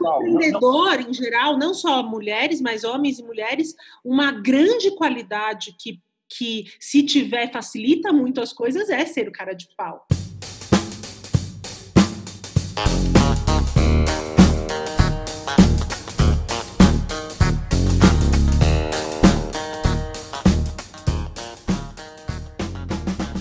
empreendedor, em geral, não só mulheres, mas homens e mulheres, uma grande qualidade que, que, se tiver, facilita muito as coisas é ser o cara de pau.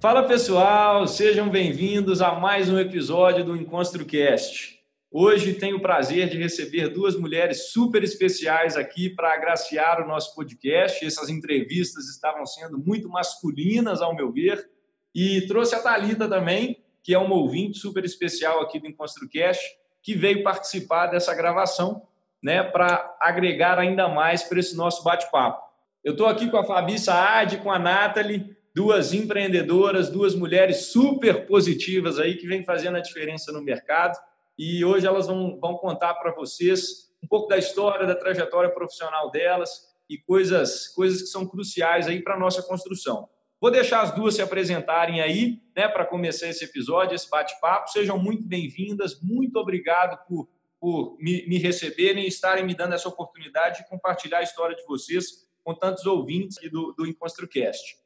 Fala pessoal, sejam bem-vindos a mais um episódio do EnconstruCast. Hoje tenho o prazer de receber duas mulheres super especiais aqui para agraciar o nosso podcast. Essas entrevistas estavam sendo muito masculinas, ao meu ver, e trouxe a Talita também, que é uma ouvinte super especial aqui do EnconstruCast, que veio participar dessa gravação, né, para agregar ainda mais para esse nosso bate-papo. Eu estou aqui com a Fabi Saad, com a Nathalie, duas empreendedoras, duas mulheres super positivas aí que vêm fazendo a diferença no mercado. E hoje elas vão, vão contar para vocês um pouco da história, da trajetória profissional delas e coisas, coisas que são cruciais aí para a nossa construção. Vou deixar as duas se apresentarem aí, né, para começar esse episódio, esse bate-papo. Sejam muito bem-vindas, muito obrigado por, por me, me receberem e estarem me dando essa oportunidade de compartilhar a história de vocês com tantos ouvintes do, do EnconstruCast.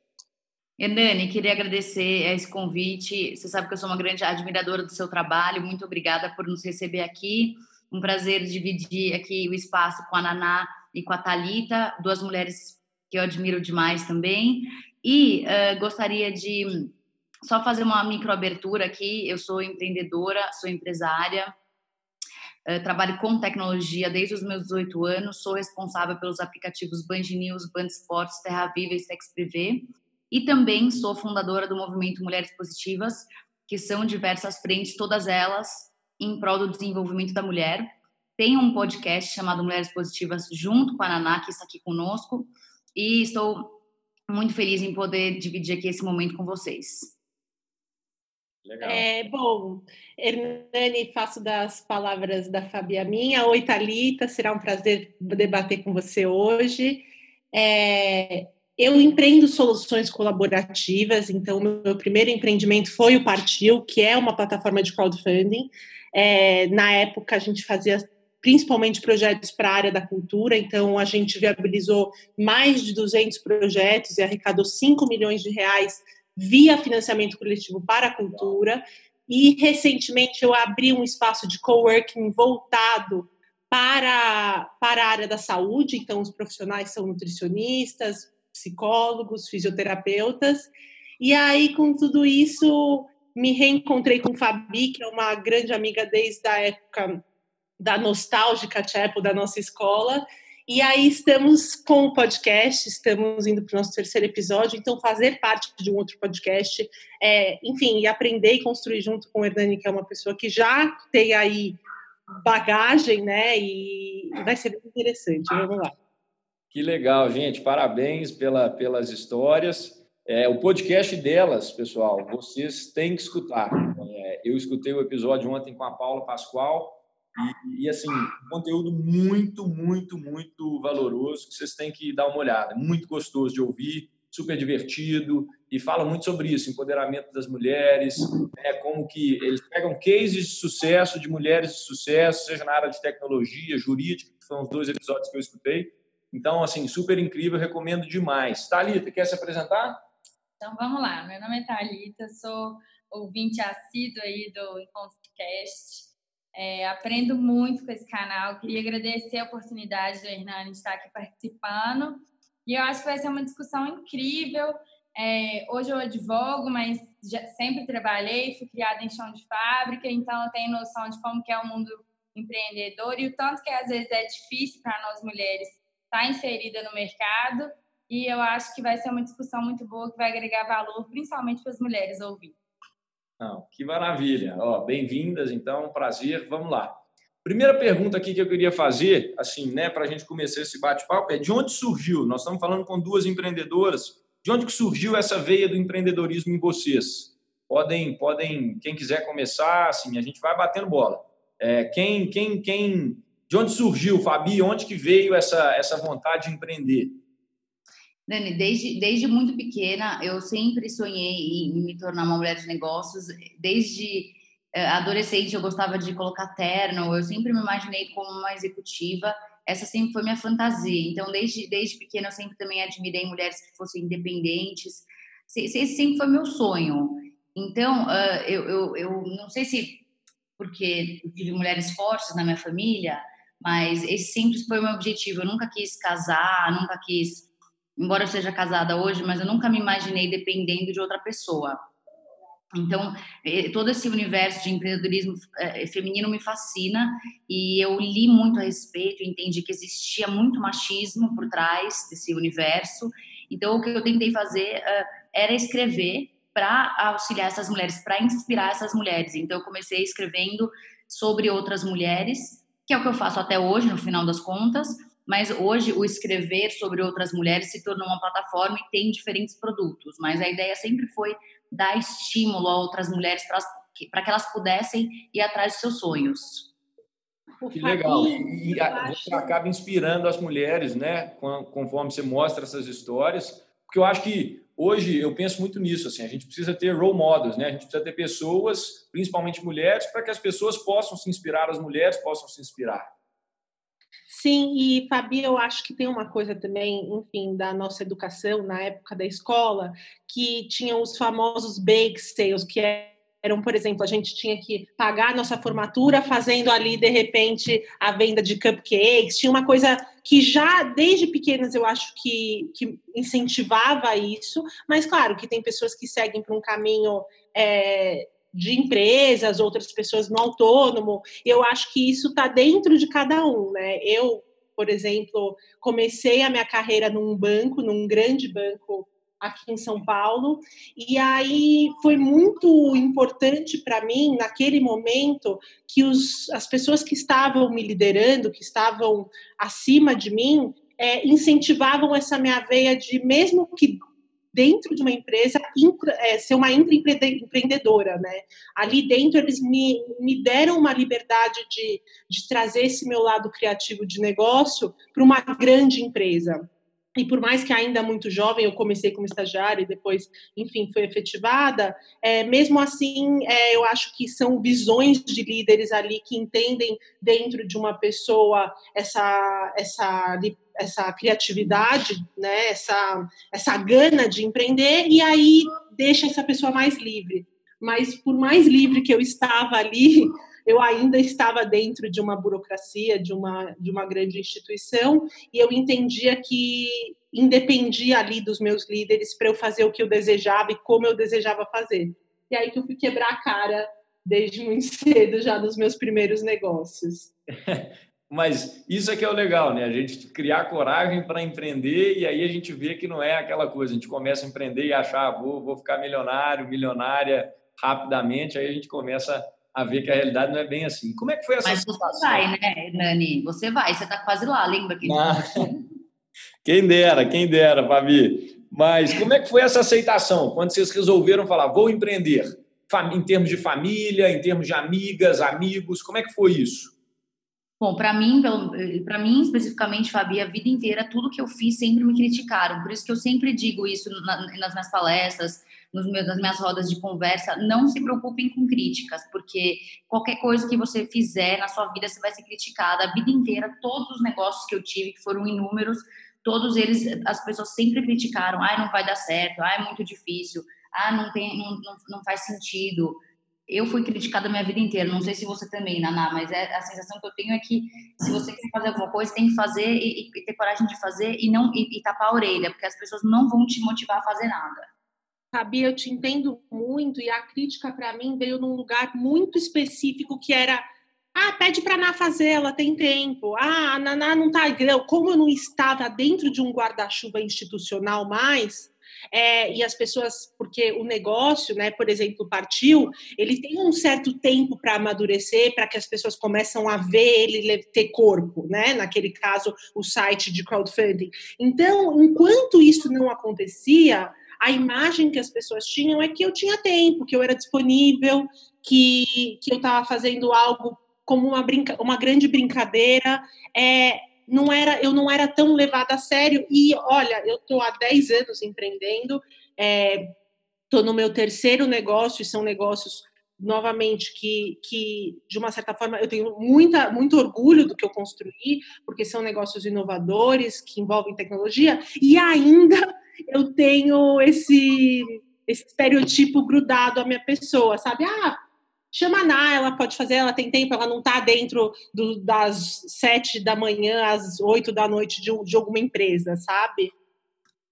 Hernani, queria agradecer esse convite. Você sabe que eu sou uma grande admiradora do seu trabalho. Muito obrigada por nos receber aqui. Um prazer dividir aqui o espaço com a Naná e com a Talita, duas mulheres que eu admiro demais também. E uh, gostaria de só fazer uma microabertura aqui. Eu sou empreendedora, sou empresária, uh, trabalho com tecnologia desde os meus 18 anos, sou responsável pelos aplicativos Band News, Band Sports, Terra Viva e Sex Privé e também sou fundadora do movimento Mulheres Positivas, que são diversas frentes, todas elas em prol do desenvolvimento da mulher. Tenho um podcast chamado Mulheres Positivas junto com a Naná, que está aqui conosco, e estou muito feliz em poder dividir aqui esse momento com vocês. Legal. É, bom, Hernani, faço das palavras da Fabi a minha. Oi, Thalita, será um prazer debater com você hoje. É, eu empreendo soluções colaborativas, então meu primeiro empreendimento foi o Partiu, que é uma plataforma de crowdfunding. É, na época a gente fazia principalmente projetos para a área da cultura, então a gente viabilizou mais de 200 projetos e arrecadou 5 milhões de reais via financiamento coletivo para a cultura. E recentemente eu abri um espaço de coworking voltado para, para a área da saúde, então os profissionais são nutricionistas, psicólogos, fisioterapeutas. E aí, com tudo isso, me reencontrei com Fabi, que é uma grande amiga desde a época da nostálgica Chapel da nossa escola. E aí estamos com o podcast, estamos indo para o nosso terceiro episódio, então fazer parte de um outro podcast, é, enfim, e aprender e construir junto com o Hernani, que é uma pessoa que já tem aí bagagem, né? E vai ser muito interessante. Vamos lá. Que legal, gente. Parabéns pela, pelas histórias. É, o podcast delas, pessoal, vocês têm que escutar. É, eu escutei o episódio ontem com a Paula Pascoal e, e, assim, conteúdo muito, muito, muito valoroso que vocês têm que dar uma olhada. Muito gostoso de ouvir, super divertido e fala muito sobre isso, empoderamento das mulheres, né, como que eles pegam cases de sucesso de mulheres de sucesso, seja na área de tecnologia, jurídica, que foram os dois episódios que eu escutei, então, assim, super incrível, recomendo demais. Thalita, quer se apresentar? Então, vamos lá. Meu nome é Thalita, sou ouvinte assíduo aí do EncontroCast. É, aprendo muito com esse canal. Queria agradecer a oportunidade do Hernani de estar aqui participando. E eu acho que vai ser uma discussão incrível. É, hoje eu advogo, mas já, sempre trabalhei, fui criada em chão de fábrica, então eu tenho noção de como que é o mundo empreendedor e o tanto que às vezes é difícil para nós mulheres estar tá inserida no mercado. E eu acho que vai ser uma discussão muito boa que vai agregar valor, principalmente para as mulheres ouvir. Não, que maravilha. Bem-vindas, então, prazer. Vamos lá. Primeira pergunta aqui que eu queria fazer, assim, né, para a gente começar esse bate-papo, é de onde surgiu? Nós estamos falando com duas empreendedoras. De onde que surgiu essa veia do empreendedorismo em vocês? Podem, podem, quem quiser começar, assim, a gente vai batendo bola. É, quem, quem, quem, de onde surgiu, Fabi? Onde que veio essa, essa vontade de empreender? Dani, desde, desde muito pequena, eu sempre sonhei em me tornar uma mulher de negócios. Desde é, adolescente, eu gostava de colocar terno, eu sempre me imaginei como uma executiva. Essa sempre foi minha fantasia. Então, desde, desde pequena, eu sempre também admirei mulheres que fossem independentes. Esse sempre foi meu sonho. Então, eu, eu, eu não sei se porque tive mulheres fortes na minha família, mas esse sempre foi o meu objetivo. Eu nunca quis casar, nunca quis embora eu seja casada hoje, mas eu nunca me imaginei dependendo de outra pessoa. Então, todo esse universo de empreendedorismo é, feminino me fascina e eu li muito a respeito, entendi que existia muito machismo por trás desse universo. Então, o que eu tentei fazer uh, era escrever para auxiliar essas mulheres, para inspirar essas mulheres. Então, eu comecei escrevendo sobre outras mulheres, que é o que eu faço até hoje, no final das contas, mas hoje o escrever sobre outras mulheres se tornou uma plataforma e tem diferentes produtos. Mas a ideia sempre foi dar estímulo a outras mulheres para que elas pudessem ir atrás dos seus sonhos. Que legal. E você acaba inspirando as mulheres, né? Conforme você mostra essas histórias. Porque eu acho que hoje eu penso muito nisso. Assim, a gente precisa ter role models, né? A gente precisa ter pessoas, principalmente mulheres, para que as pessoas possam se inspirar, as mulheres possam se inspirar. Sim, e Fabi, eu acho que tem uma coisa também, enfim, da nossa educação na época da escola, que tinham os famosos bake sales, que eram, por exemplo, a gente tinha que pagar a nossa formatura fazendo ali, de repente, a venda de cupcakes. Tinha uma coisa que já, desde pequenas, eu acho que, que incentivava isso, mas claro que tem pessoas que seguem para um caminho. É, de empresas, outras pessoas no autônomo. Eu acho que isso está dentro de cada um, né? Eu, por exemplo, comecei a minha carreira num banco, num grande banco aqui em São Paulo, e aí foi muito importante para mim, naquele momento, que os, as pessoas que estavam me liderando, que estavam acima de mim, é, incentivavam essa minha veia de, mesmo que dentro de uma empresa, intra, é, ser uma empreendedora, né? Ali dentro eles me, me deram uma liberdade de, de trazer esse meu lado criativo de negócio para uma grande empresa. E por mais que ainda muito jovem, eu comecei como estagiária e depois, enfim, foi efetivada, é, mesmo assim, é, eu acho que são visões de líderes ali que entendem dentro de uma pessoa essa, essa essa criatividade, né, essa, essa gana de empreender, e aí deixa essa pessoa mais livre. Mas por mais livre que eu estava ali, eu ainda estava dentro de uma burocracia, de uma, de uma grande instituição, e eu entendia que independia ali dos meus líderes para eu fazer o que eu desejava e como eu desejava fazer. E aí que eu fui quebrar a cara desde muito cedo, já nos meus primeiros negócios. Mas isso é que é o legal, né? A gente criar coragem para empreender e aí a gente vê que não é aquela coisa. A gente começa a empreender e achar, ah, vou, vou ficar milionário, milionária rapidamente. Aí a gente começa a ver que a realidade não é bem assim. Como é que foi essa Mas situação? você vai, né, Nani? Você vai, você está quase lá, lembra que... Ah, quem dera, quem dera, Fabi. Mas como é que foi essa aceitação? Quando vocês resolveram falar, vou empreender? Em termos de família, em termos de amigas, amigos, como é que foi isso? Bom, para mim, para mim especificamente, Fabi, a vida inteira, tudo que eu fiz sempre me criticaram. Por isso que eu sempre digo isso nas minhas palestras, nos meus, nas minhas rodas de conversa. Não se preocupem com críticas, porque qualquer coisa que você fizer na sua vida, você vai ser criticada. A vida inteira, todos os negócios que eu tive, que foram inúmeros, todos eles, as pessoas sempre criticaram. Ah, não vai dar certo. Ah, é muito difícil. Ah, não tem, não, não, não faz sentido eu fui criticada a minha vida inteira. Não sei se você também, Naná, mas é, a sensação que eu tenho é que se você quer fazer alguma coisa, tem que fazer e, e ter coragem de fazer e não e, e, tapar a orelha, porque as pessoas não vão te motivar a fazer nada. Sabe, eu te entendo muito e a crítica para mim veio num lugar muito específico que era Ah, pede para a Naná fazer, ela tem tempo. Ah, a Naná não está. Como eu não estava dentro de um guarda-chuva institucional mais, é, e as pessoas, porque o negócio, né, por exemplo, partiu, ele tem um certo tempo para amadurecer, para que as pessoas começam a ver ele ter corpo, né? Naquele caso, o site de crowdfunding. Então, enquanto isso não acontecia, a imagem que as pessoas tinham é que eu tinha tempo, que eu era disponível, que, que eu estava fazendo algo como uma, brinca, uma grande brincadeira. É, não era, eu não era tão levada a sério. E olha, eu estou há 10 anos empreendendo, estou é, no meu terceiro negócio, e são negócios novamente que, que de uma certa forma eu tenho muita, muito orgulho do que eu construí, porque são negócios inovadores que envolvem tecnologia, e ainda eu tenho esse, esse estereotipo grudado à minha pessoa, sabe? Ah, chama a Ná, ela pode fazer, ela tem tempo, ela não está dentro do, das sete da manhã às oito da noite de, de alguma empresa, sabe?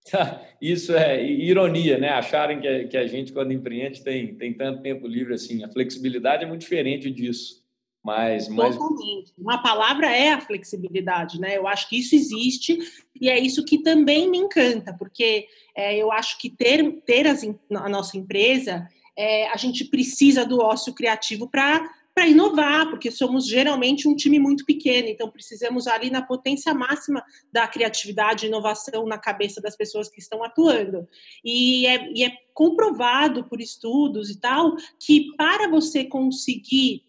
Isso é ironia, né? Acharem que a, gente, quando empreende, tem, tem tanto tempo livre assim. A flexibilidade é muito diferente disso. Mas, mas... Totalmente. Uma palavra é a flexibilidade, né? Eu acho que isso existe e é isso que também me encanta, porque é, eu acho que ter, ter as, a nossa empresa é, a gente precisa do ócio criativo para para inovar, porque somos geralmente um time muito pequeno, então precisamos ali na potência máxima da criatividade e inovação na cabeça das pessoas que estão atuando. E é, e é comprovado por estudos e tal que para você conseguir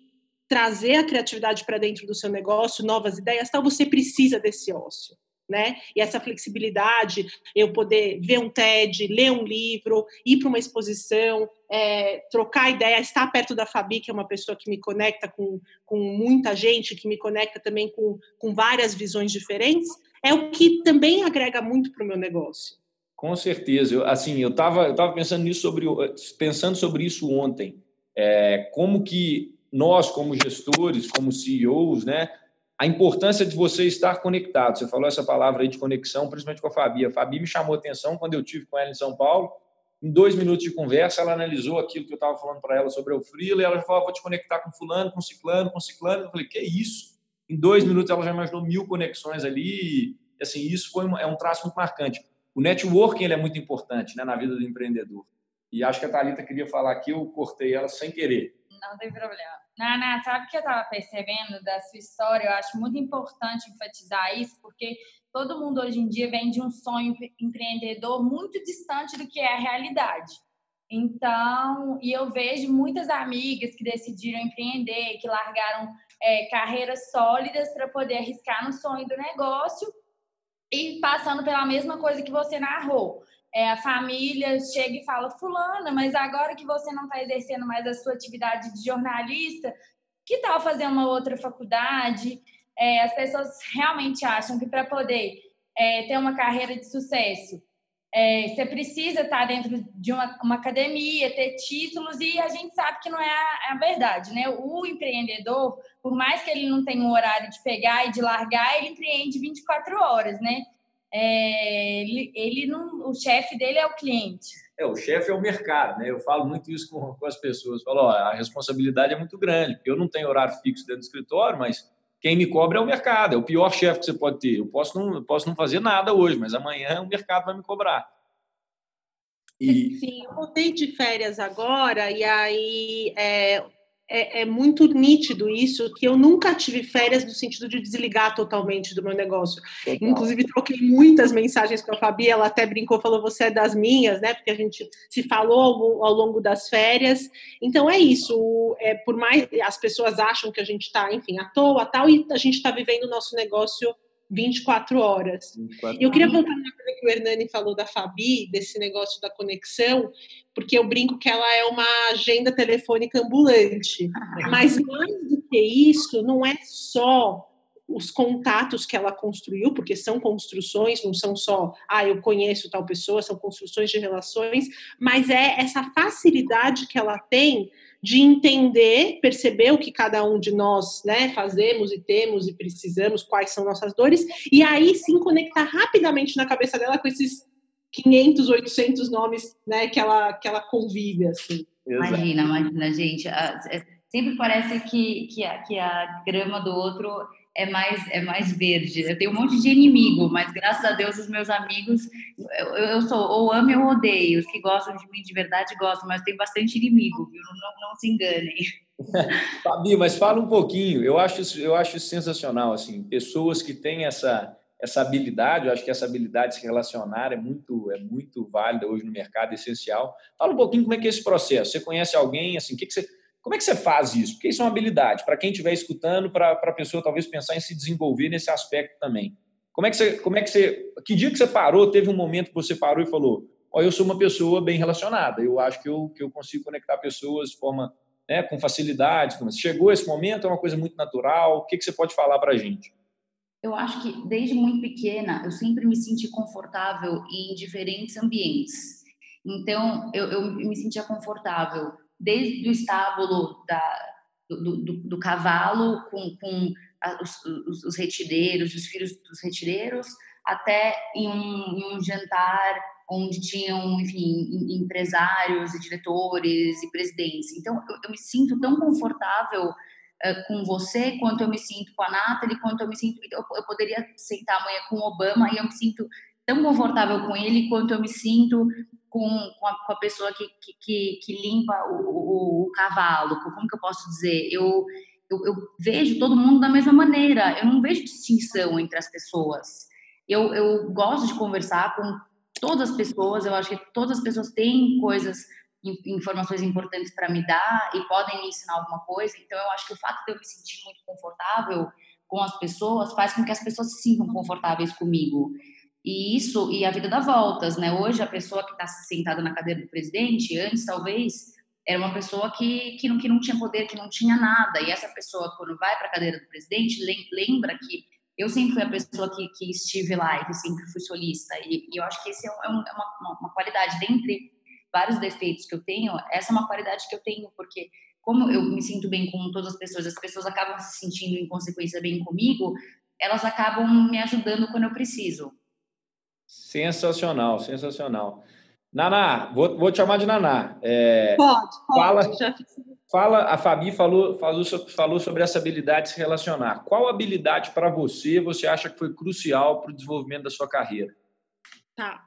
trazer a criatividade para dentro do seu negócio, novas ideias, tal, você precisa desse ócio né? E essa flexibilidade, eu poder ver um TED, ler um livro, ir para uma exposição, é, trocar ideia, estar perto da Fabi, que é uma pessoa que me conecta com, com muita gente, que me conecta também com, com várias visões diferentes, é o que também agrega muito para o meu negócio. Com certeza. Eu, assim, eu estava eu tava pensando sobre pensando sobre isso ontem. É, como que nós, como gestores, como CEOs, né, a importância de você estar conectado. Você falou essa palavra aí de conexão, principalmente com a Fabi. A Fabi me chamou atenção quando eu tive com ela em São Paulo. Em dois minutos de conversa, ela analisou aquilo que eu estava falando para ela sobre o Freela e ela falou: ah, vou te conectar com fulano, com ciclano, com ciclano. Eu falei: que isso? Em dois minutos ela já imaginou mil conexões ali. E, assim, isso foi é um traço muito marcante. O networking ele é muito importante né, na vida do empreendedor. E acho que a Thalita queria falar aqui, eu cortei ela sem querer. Não tem problema. Nana, sabe o que eu estava percebendo da sua história? Eu acho muito importante enfatizar isso, porque todo mundo hoje em dia vem de um sonho empreendedor muito distante do que é a realidade. Então, e eu vejo muitas amigas que decidiram empreender, que largaram é, carreiras sólidas para poder arriscar no sonho do negócio e passando pela mesma coisa que você narrou é, a família chega e fala: Fulana, mas agora que você não está exercendo mais a sua atividade de jornalista, que tal fazer uma outra faculdade? É, as pessoas realmente acham que para poder é, ter uma carreira de sucesso, é, você precisa estar tá dentro de uma, uma, academia, ter títulos, e a gente sabe que não é a, a, verdade, né? O empreendedor, por mais que ele não tenha um horário de pegar e de largar, ele empreende 24 horas, né? É, ele, ele não, o chefe dele é o cliente. É, o chefe é o mercado, né? Eu falo muito isso com, com as pessoas. Falo, ó, a responsabilidade é muito grande, porque eu não tenho horário fixo dentro do escritório, mas quem me cobra é o mercado, é o pior chefe que você pode ter. Eu posso não, eu posso não fazer nada hoje, mas amanhã o mercado vai me cobrar. E... Sim, eu voltei de férias agora e aí é, é, é, muito nítido isso, que eu nunca tive férias no sentido de desligar totalmente do meu negócio. Legal. Inclusive, troquei muitas mensagens com a Fabi, ela até brincou, falou, você é das minhas, né? Porque a gente se falou ao, ao longo das férias. Então, é isso. É, por mais as pessoas acham que a gente está, enfim, à toa, tal, e a gente está vivendo o nosso negócio 24 horas. 24 eu queria voltar na coisa que o Hernani falou da Fabi, desse negócio da conexão, porque eu brinco que ela é uma agenda telefônica ambulante. Mas mais do que isso, não é só os contatos que ela construiu, porque são construções, não são só, ah, eu conheço tal pessoa, são construções de relações, mas é essa facilidade que ela tem de entender, perceber o que cada um de nós né, fazemos e temos e precisamos, quais são nossas dores, e aí sim conectar rapidamente na cabeça dela com esses 500, 800 nomes né, que, ela, que ela convive. Assim. Imagina, imagina, gente. É, sempre parece que, que, a, que a grama do outro é mais, é mais verde. Eu tenho um monte de inimigo, mas graças a Deus os meus amigos, eu, eu sou ou amo ou odeio. Os que gostam de mim de verdade gostam, mas tem bastante inimigo, viu? Não, não se enganem. Fabi, mas fala um pouquinho. Eu acho, eu acho sensacional, assim, pessoas que têm essa essa habilidade, eu acho que essa habilidade de se relacionar é muito é muito válida hoje no mercado, é essencial. Fala um pouquinho como é que é esse processo. Você conhece alguém, assim, que que você como é que você faz isso? Porque isso é uma habilidade. Para quem estiver escutando, para a pessoa talvez pensar em se desenvolver nesse aspecto também. Como é que você. Como é que, você que dia que você parou? Teve um momento que você parou e falou: Ó, oh, eu sou uma pessoa bem relacionada. Eu acho que eu, que eu consigo conectar pessoas de forma. Né, com facilidade. Chegou esse momento? É uma coisa muito natural? O que, que você pode falar para a gente? Eu acho que desde muito pequena eu sempre me senti confortável em diferentes ambientes. Então eu, eu me sentia confortável desde o estábulo da, do, do, do cavalo com, com a, os, os, os retireiros, os filhos dos retireiros, até em um, em um jantar onde tinham, enfim, empresários e diretores e presidentes. Então, eu, eu me sinto tão confortável uh, com você quanto eu me sinto com a Nathalie, quanto eu me sinto... Eu, eu poderia sentar amanhã com o Obama e eu me sinto tão confortável com ele quanto eu me sinto com, com, a, com a pessoa que, que, que limpa o, o, o, cavalo. Como que eu posso dizer? Eu, eu, eu, vejo todo mundo da mesma maneira. Eu não vejo distinção entre as pessoas. Eu, eu gosto de conversar com todas as pessoas. Eu acho que todas as pessoas têm coisas, informações importantes para me dar e podem me ensinar alguma coisa. Então, eu acho que o fato de eu me sentir muito confortável com as pessoas faz com que as pessoas se sintam confortáveis comigo. E isso, e a vida dá voltas, né? Hoje, a pessoa que está sentada na cadeira do presidente, antes, talvez, era uma pessoa que, que, não, que não tinha poder, que não tinha nada. E essa pessoa, quando vai para a cadeira do presidente, lembra que eu sempre fui a pessoa que, que estive lá e que sempre fui solista. E, e eu acho que esse é, um, é, é uma, uma, qualidade, dentre vários defeitos que eu tenho, essa é uma qualidade que eu tenho, porque como eu me sinto bem com todas as pessoas, as pessoas acabam se sentindo, em consequência, bem comigo, elas acabam me ajudando quando eu preciso. Sensacional, sensacional. Naná, vou, vou te chamar de Naná. É, pode, pode. Fala, já fiz. fala, a Fabi falou, falou, falou sobre essa habilidade de se relacionar. Qual habilidade para você você acha que foi crucial para o desenvolvimento da sua carreira? Tá.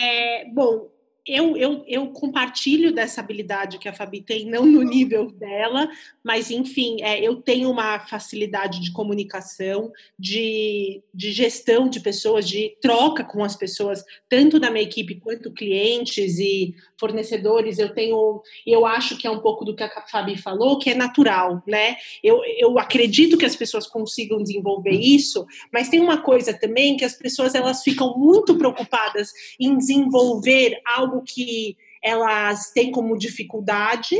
É, bom, eu, eu, eu compartilho dessa habilidade que a Fabi tem, não no nível dela, mas enfim, é, eu tenho uma facilidade de comunicação, de, de gestão de pessoas, de troca com as pessoas, tanto da minha equipe quanto clientes e fornecedores. Eu tenho, eu acho que é um pouco do que a Fabi falou, que é natural, né? Eu, eu acredito que as pessoas consigam desenvolver isso, mas tem uma coisa também que as pessoas elas ficam muito preocupadas em desenvolver algo que elas têm como dificuldade,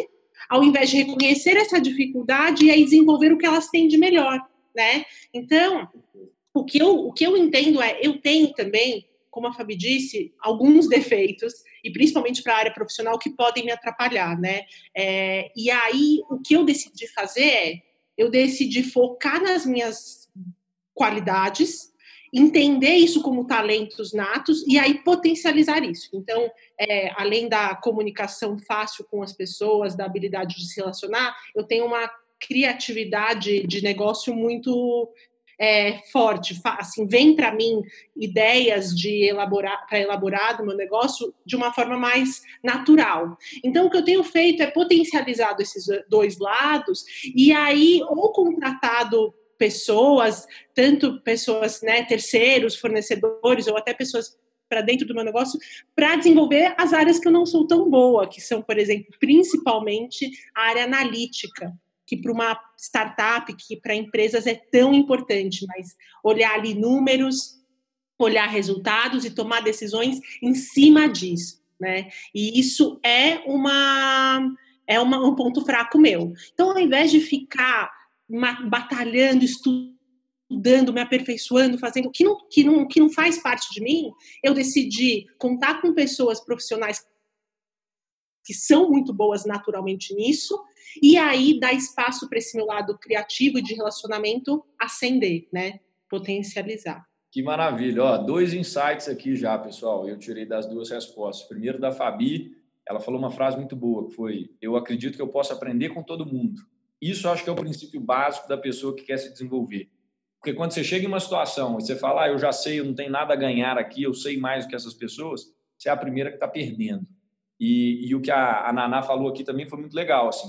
ao invés de reconhecer essa dificuldade e aí desenvolver o que elas têm de melhor, né? Então, o que eu, o que eu entendo é, eu tenho também, como a Fabi disse, alguns defeitos, e principalmente para a área profissional, que podem me atrapalhar, né? É, e aí, o que eu decidi fazer é, eu decidi focar nas minhas qualidades, entender isso como talentos natos e aí potencializar isso. Então, é, além da comunicação fácil com as pessoas, da habilidade de se relacionar, eu tenho uma criatividade de negócio muito é, forte. Assim, vem para mim ideias de elaborar para elaborar do meu negócio de uma forma mais natural. Então, o que eu tenho feito é potencializado esses dois lados e aí ou contratado pessoas, tanto pessoas, né, terceiros, fornecedores ou até pessoas para dentro do meu negócio, para desenvolver as áreas que eu não sou tão boa, que são, por exemplo, principalmente a área analítica, que para uma startup, que para empresas é tão importante, mas olhar ali números, olhar resultados e tomar decisões em cima disso, né? E isso é uma é uma, um ponto fraco meu. Então, ao invés de ficar batalhando, estudando, me aperfeiçoando, fazendo que não, que não, que não faz parte de mim, eu decidi contar com pessoas profissionais que são muito boas naturalmente nisso, e aí dar espaço para esse meu lado criativo e de relacionamento ascender, né? Potencializar. Que maravilha. Ó, dois insights aqui já, pessoal. Eu tirei das duas respostas. Primeiro da Fabi, ela falou uma frase muito boa, que foi: "Eu acredito que eu posso aprender com todo mundo". Isso acho que é o princípio básico da pessoa que quer se desenvolver. Porque quando você chega em uma situação e você fala, ah, eu já sei, eu não tenho nada a ganhar aqui, eu sei mais do que essas pessoas, você é a primeira que está perdendo. E, e, o que a, a Naná falou aqui também foi muito legal. Assim,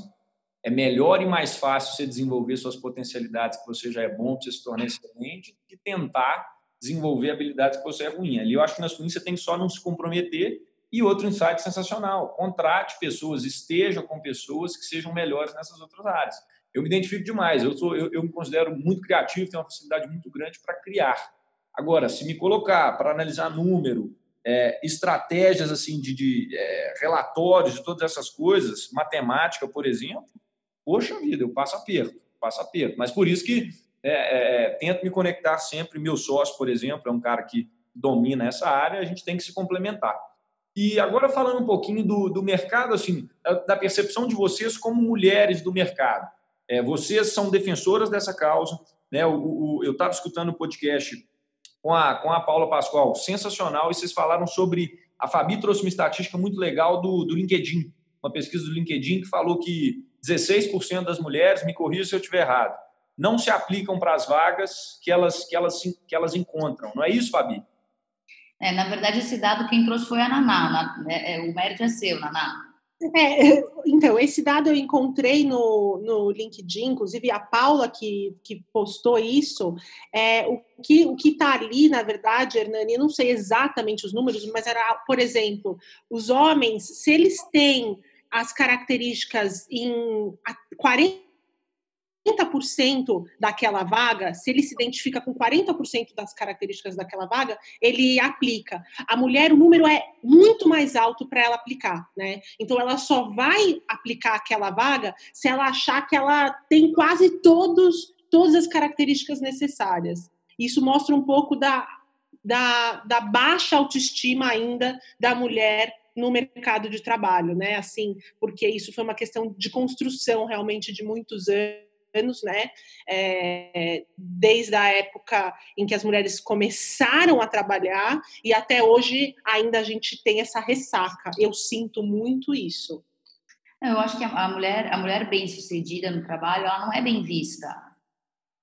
é melhor e mais fácil você desenvolver suas potencialidades que você já é bom, para você se tornar excelente, que tentar desenvolver habilidades que você é ruim. Ali eu acho que na Suíça você tem que só não se comprometer. E outro insight sensacional: contrate pessoas, esteja com pessoas que sejam melhores nessas outras áreas. Eu me identifico demais, eu, sou, eu, eu me considero muito criativo, tenho uma facilidade muito grande para criar. Agora, se me colocar para analisar número, é, estratégias assim de, de é, relatórios de todas essas coisas, matemática, por exemplo, poxa vida, eu passo aperto, passo aperto. Mas por isso que é, é, é, tento me conectar sempre. Meu sócio, por exemplo, é um cara que domina essa área, a gente tem que se complementar. E agora falando um pouquinho do, do mercado, assim, da percepção de vocês como mulheres do mercado. É, vocês são defensoras dessa causa. Né? O, o, eu estava escutando o podcast com a, com a Paula Pascoal, sensacional, e vocês falaram sobre. A Fabi trouxe uma estatística muito legal do, do LinkedIn, uma pesquisa do LinkedIn que falou que 16% das mulheres, me corrija se eu estiver errado, não se aplicam para as vagas que elas, que, elas, que elas encontram. Não é isso, Fabi? É, na verdade, esse dado quem trouxe foi a Naná. Né? É, o mérito é seu, Naná. É, então, esse dado eu encontrei no, no LinkedIn, inclusive a Paula que, que postou isso. É, o que o está ali, na verdade, Hernani, eu não sei exatamente os números, mas era, por exemplo, os homens, se eles têm as características em 40 40% daquela vaga, se ele se identifica com 40% das características daquela vaga, ele aplica. A mulher, o número é muito mais alto para ela aplicar, né? Então ela só vai aplicar aquela vaga se ela achar que ela tem quase todos todas as características necessárias. Isso mostra um pouco da, da, da baixa autoestima ainda da mulher no mercado de trabalho, né? Assim, porque isso foi uma questão de construção realmente de muitos anos anos, né? É, desde a época em que as mulheres começaram a trabalhar e até hoje ainda a gente tem essa ressaca. Eu sinto muito isso. Eu acho que a mulher, a mulher bem sucedida no trabalho, ela não é bem vista.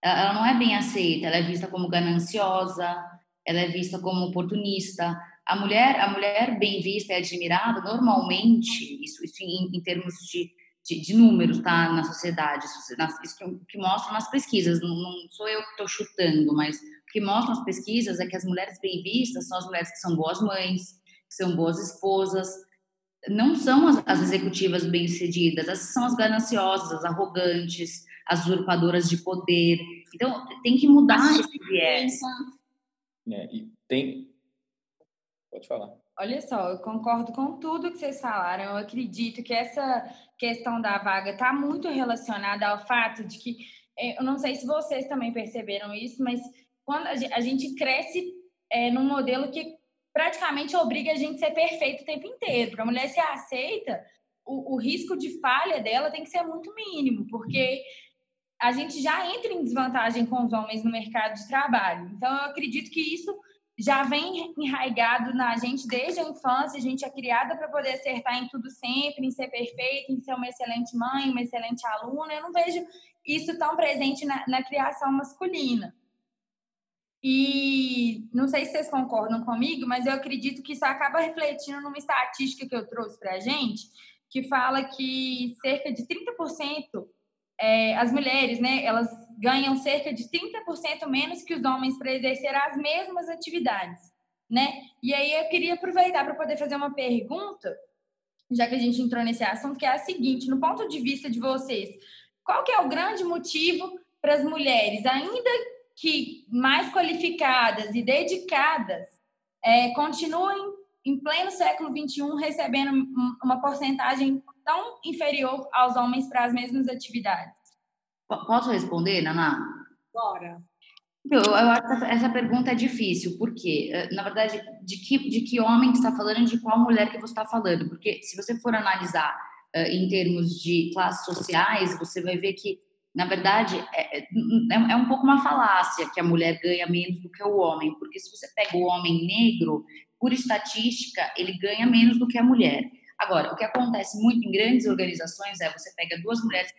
Ela não é bem aceita. Ela é vista como gananciosa. Ela é vista como oportunista. A mulher, a mulher bem vista e admirada, normalmente, isso, isso em, em termos de de, de, números tá, na sociedade, isso que, que mostram nas pesquisas, não, não sou eu que estou chutando, mas o que mostram as pesquisas é que as mulheres bem vistas são as mulheres que são boas mães, que são boas esposas, não são as, as executivas bem-sucedidas, essas são as gananciosas, as arrogantes, as usurpadoras de poder. Então, tem que mudar esse viés. É, e tem... Pode falar. Olha só, eu concordo com tudo que vocês falaram. Eu acredito que essa questão da vaga está muito relacionada ao fato de que, é, eu não sei se vocês também perceberam isso, mas quando a gente cresce é, num modelo que praticamente obriga a gente a ser perfeito o tempo inteiro. Para a mulher ser aceita, o, o risco de falha dela tem que ser muito mínimo, porque a gente já entra em desvantagem com os homens no mercado de trabalho. Então, eu acredito que isso já vem enraizado na gente desde a infância, a gente é criada para poder acertar em tudo sempre, em ser perfeita, em ser uma excelente mãe, uma excelente aluna. Eu não vejo isso tão presente na, na criação masculina. E não sei se vocês concordam comigo, mas eu acredito que isso acaba refletindo numa estatística que eu trouxe para a gente, que fala que cerca de 30% é, as mulheres, né, elas ganham cerca de 30% menos que os homens para exercer as mesmas atividades, né? E aí eu queria aproveitar para poder fazer uma pergunta, já que a gente entrou nesse assunto, que é a seguinte, no ponto de vista de vocês, qual que é o grande motivo para as mulheres, ainda que mais qualificadas e dedicadas, é, continuem em pleno século XXI recebendo uma porcentagem tão inferior aos homens para as mesmas atividades? Posso responder, Naná? Bora. Eu, eu acho que essa pergunta é difícil, porque, eh, na verdade, de que, de que homem que está falando e de qual mulher que você está falando? Porque se você for analisar uh, em termos de classes sociais, você vai ver que, na verdade, é, é, é, um pouco uma falácia que a mulher ganha menos do que o homem, porque se você pega o homem negro, por estatística, ele ganha menos do que a mulher. Agora, o que acontece muito em grandes organizações é você pega duas mulheres,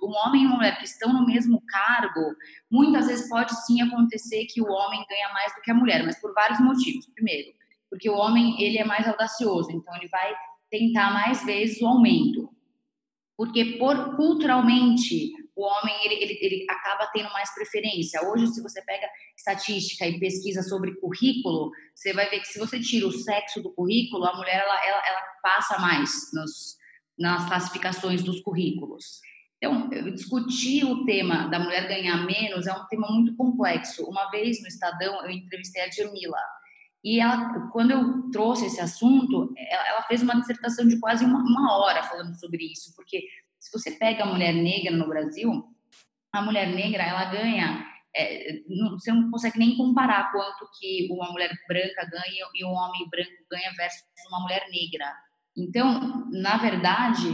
um homem e uma mulher que estão no mesmo cargo, muitas vezes pode sim acontecer que o homem ganha mais do que a mulher, mas por vários motivos. Primeiro, porque o homem ele é mais audacioso, então ele vai tentar mais vezes o aumento. Porque por culturalmente o homem ele, ele, ele acaba tendo mais preferência. Hoje, se você pega estatística e pesquisa sobre currículo, você vai ver que se você tira o sexo do currículo, a mulher ela, ela, ela passa mais nos, nas classificações dos currículos. Então, discutir o tema da mulher ganhar menos é um tema muito complexo. Uma vez no Estadão, eu entrevistei a Jamila. E ela, quando eu trouxe esse assunto, ela, fez uma dissertação de quase uma, uma hora falando sobre isso, porque se você pega a mulher negra no Brasil, a mulher negra ela ganha, é, não, você não consegue nem comparar quanto que uma mulher branca ganha e um homem branco ganha versus uma mulher negra. Então, na verdade,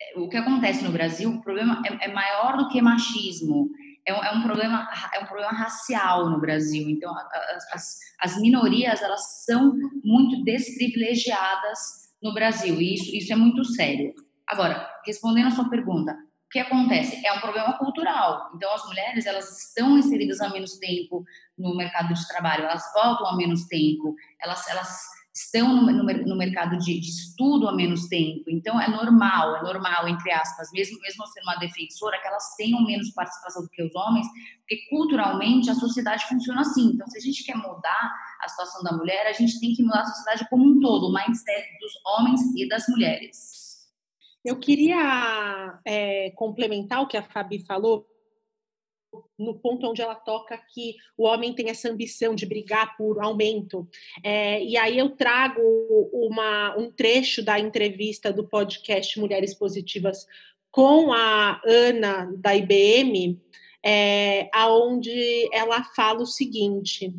é, o que acontece no Brasil, o problema é, é maior do que machismo. É um, é um, problema é um problema racial no Brasil. Então, as, as, as minorias elas são muito desprivilegiadas no Brasil e isso, isso é muito sério. Agora, respondendo a sua pergunta, o que acontece? É um problema cultural. Então, as mulheres elas estão inseridas há menos tempo no mercado de trabalho, elas voltam há menos tempo, elas, elas estão no, no, no mercado de, de, estudo há menos tempo. Então, é normal, é normal, entre aspas, mesmo, mesmo sendo uma defensora, que elas tenham menos participação do que os homens, porque culturalmente a sociedade funciona assim. Então, se a gente quer mudar a situação da mulher, a gente tem que mudar a sociedade como um todo, o mindset dos homens e das mulheres. Eu queria é, complementar o que a Fabi falou, no ponto onde ela toca que o homem tem essa ambição de brigar por aumento. É, e aí eu trago uma, um trecho da entrevista do podcast Mulheres Positivas com a Ana da IBM, é, aonde ela fala o seguinte: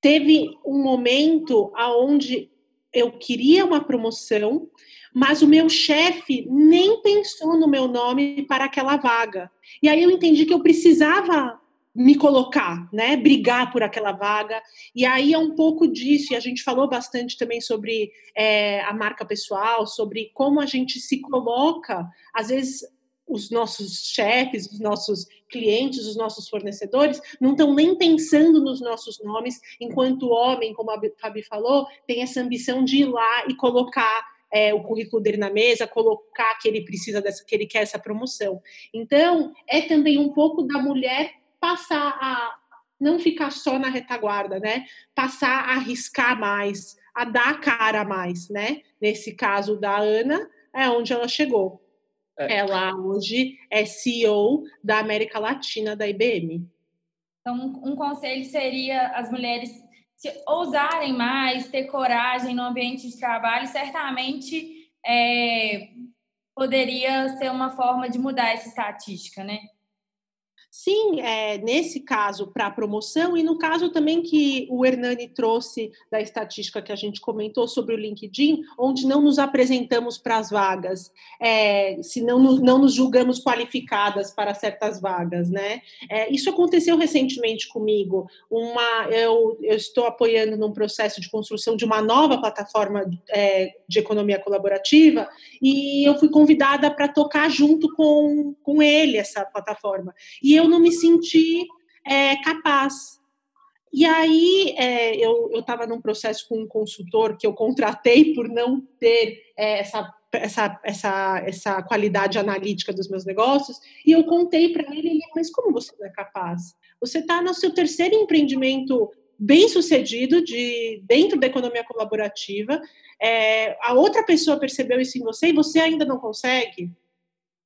teve um momento aonde eu queria uma promoção mas o meu chefe nem pensou no meu nome para aquela vaga. E aí eu entendi que eu precisava me colocar, né, brigar por aquela vaga. E aí é um pouco disso. E a gente falou bastante também sobre é, a marca pessoal, sobre como a gente se coloca. Às vezes os nossos chefes, os nossos clientes, os nossos fornecedores não estão nem pensando nos nossos nomes, enquanto o homem, como a Fabi falou, tem essa ambição de ir lá e colocar é, o currículo dele na mesa, colocar que ele precisa dessa, que ele quer essa promoção. Então, é também um pouco da mulher passar a não ficar só na retaguarda, né? Passar a arriscar mais, a dar a cara mais, né? Nesse caso da Ana, é onde ela chegou. É. Ela hoje é CEO da América Latina da IBM. Então, um conselho seria as mulheres se ousarem mais, ter coragem no ambiente de trabalho, certamente é, poderia ser uma forma de mudar essa estatística, né? Sim, é, nesse caso para promoção e no caso também que o Hernani trouxe da estatística que a gente comentou sobre o LinkedIn, onde não nos apresentamos para as vagas, é, se não, não nos julgamos qualificadas para certas vagas, né? É, isso aconteceu recentemente comigo. Uma, eu, eu estou apoiando num processo de construção de uma nova plataforma de economia colaborativa e eu fui convidada para tocar junto com, com ele essa plataforma. E eu não me senti é, capaz. E aí é, eu estava num processo com um consultor que eu contratei por não ter é, essa, essa, essa, essa qualidade analítica dos meus negócios, e eu contei para ele, ele, mas como você não é capaz? Você está no seu terceiro empreendimento bem sucedido de dentro da economia colaborativa, é, a outra pessoa percebeu isso em você e você ainda não consegue?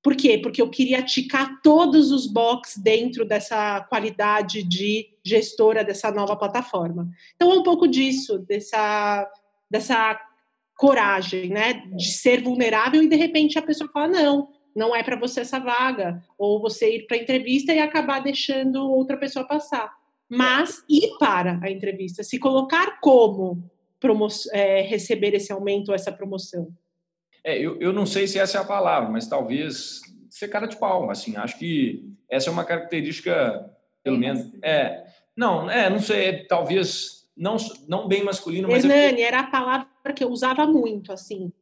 Por quê? Porque eu queria ticar todos os box dentro dessa qualidade de gestora dessa nova plataforma. Então é um pouco disso, dessa, dessa coragem, né? De ser vulnerável e de repente a pessoa fala: não, não é para você essa vaga. Ou você ir para a entrevista e acabar deixando outra pessoa passar. Mas ir para a entrevista, se colocar como é, receber esse aumento ou essa promoção. É, eu, eu não sei se essa é a palavra, mas talvez ser cara de pau. Assim, acho que essa é uma característica, pelo menos. É, não, é, não sei, talvez não, não bem masculino, mas. É Hernani, é... era a palavra que eu usava muito, assim.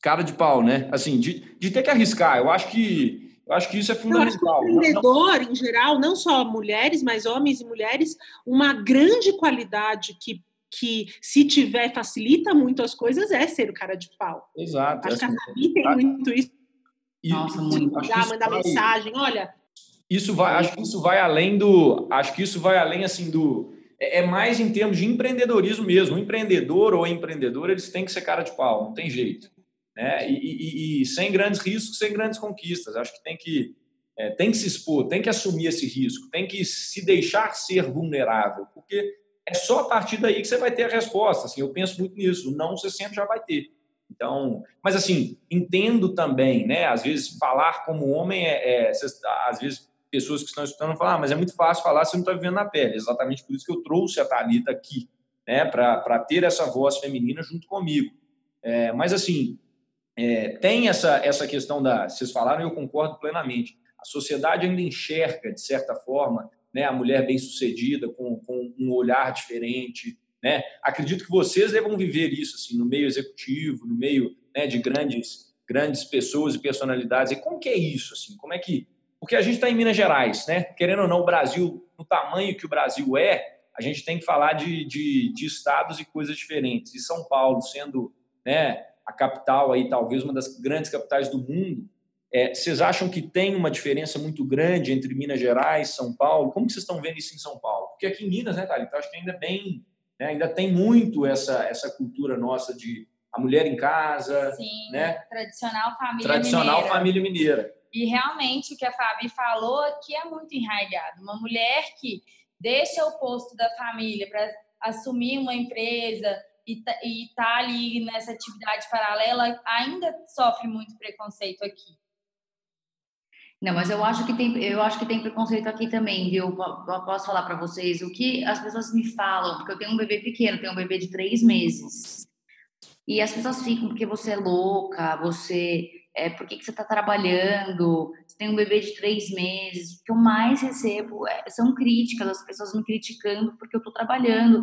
Cara de pau, né? Assim, de, de ter que arriscar. Eu acho que eu acho que isso é fundamental. o empreendedor, em geral, não só mulheres, mas homens e mulheres, uma grande qualidade que, que se tiver, facilita muito as coisas é ser o cara de pau. Exato. Acho é que a assim, Fabi tem muito isso. Nossa, muito. mandar vai, mensagem, olha. Isso vai, acho que isso vai além do. Acho que isso vai além assim do é, é mais em termos de empreendedorismo mesmo. O empreendedor ou empreendedora, eles têm que ser cara de pau, não tem jeito. Né? E, e, e sem grandes riscos, sem grandes conquistas. Acho que tem que, é, tem que se expor, tem que assumir esse risco, tem que se deixar ser vulnerável, porque é só a partir daí que você vai ter a resposta. Assim, eu penso muito nisso. Não você sempre já vai ter. Então, mas assim, entendo também, né? Às vezes falar como homem é, é às vezes pessoas que estão escutando falar, ah, mas é muito fácil falar se não está vivendo na pele. Exatamente por isso que eu trouxe a Thalita aqui, né, para ter essa voz feminina junto comigo. É, mas, assim, é, tem essa, essa questão da. Vocês falaram e eu concordo plenamente. A sociedade ainda enxerga, de certa forma, né, a mulher bem-sucedida, com, com um olhar diferente. Né? Acredito que vocês devam viver isso assim, no meio executivo, no meio né, de grandes, grandes pessoas e personalidades. E como que é isso? Assim? Como é que porque a gente está em Minas Gerais, né? Querendo ou não, o Brasil, no tamanho que o Brasil é, a gente tem que falar de, de, de estados e coisas diferentes. E São Paulo, sendo né, a capital aí, talvez uma das grandes capitais do mundo, é, vocês acham que tem uma diferença muito grande entre Minas Gerais, São Paulo? Como que vocês estão vendo isso em São Paulo? Porque aqui em Minas, né, Thalita, eu acho que ainda bem, né, ainda tem muito essa, essa cultura nossa de a mulher em casa, Sim, né? Tradicional família tradicional mineira. família mineira. E realmente o que a Fabi falou aqui é muito enraizado. Uma mulher que deixa o posto da família para assumir uma empresa e tá, tá ali nessa atividade paralela ainda sofre muito preconceito aqui. Não, mas eu acho que tem, eu acho que tem preconceito aqui também, viu? Eu posso falar para vocês o que as pessoas me falam, porque eu tenho um bebê pequeno, tenho um bebê de três meses. E as pessoas ficam porque você é louca, você é, por que, que você está trabalhando, você tem um bebê de três meses. O que eu mais recebo é, são críticas, as pessoas me criticando porque eu estou trabalhando.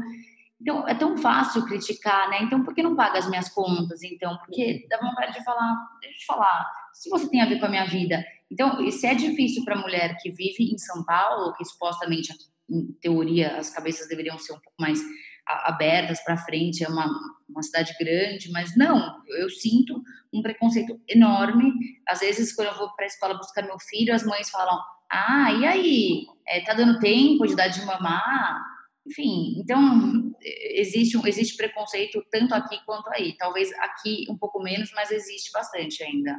Então, é tão fácil criticar, né? Então, por que não paga as minhas contas? Então, porque dá vontade de falar, deixa eu te falar, se você tem a ver com a minha vida. Então, se é difícil para a mulher que vive em São Paulo, que supostamente, em teoria, as cabeças deveriam ser um pouco mais abertas para frente, é uma, uma cidade grande, mas não, eu sinto um preconceito enorme. Às vezes, quando eu vou para a escola buscar meu filho, as mães falam: Ah, e aí? É, tá dando tempo de dar de mamar? Enfim, então existe, existe preconceito tanto aqui quanto aí. Talvez aqui um pouco menos, mas existe bastante ainda.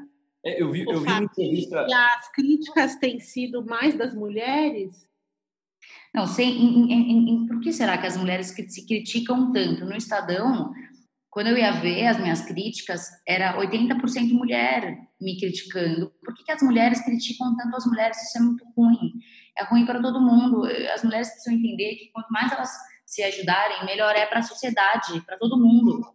É, eu vi, eu vi uma entrevista. E as críticas têm sido mais das mulheres? Não, sem, em, em, em, por que será que as mulheres se criticam tanto? No Estadão, quando eu ia ver as minhas críticas, era 80% mulher me criticando. Por que, que as mulheres criticam tanto as mulheres? Isso é muito ruim. É ruim para todo mundo. As mulheres precisam entender que quanto mais elas se ajudarem, melhor é para a sociedade, para todo mundo.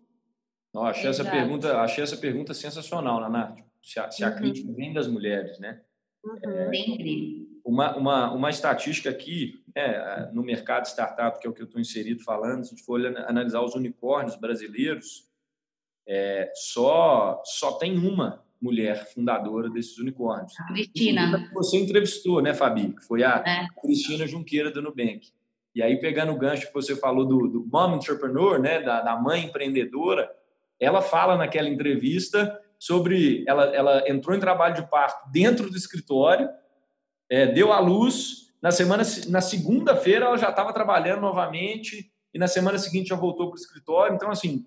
Não, achei, essa pergunta, achei essa pergunta sensacional, Naná. Se a, se a uhum. crítica vem das mulheres, né? Uhum. Sempre. Uma, uma, uma estatística aqui, né, no mercado startup, que é o que eu estou inserido falando, se a gente for analisar os unicórnios brasileiros, é, só, só tem uma mulher fundadora desses unicórnios. A Cristina. Você entrevistou, né, Fabi? Que foi a é. Cristina Junqueira do Nubank. E aí, pegando o gancho que você falou do, do mom entrepreneur, né, da, da mãe empreendedora, ela fala naquela entrevista sobre. Ela, ela entrou em trabalho de parto dentro do escritório, é, deu à luz. Na semana, na segunda-feira, ela já estava trabalhando novamente e na semana seguinte já voltou para o escritório. Então, assim,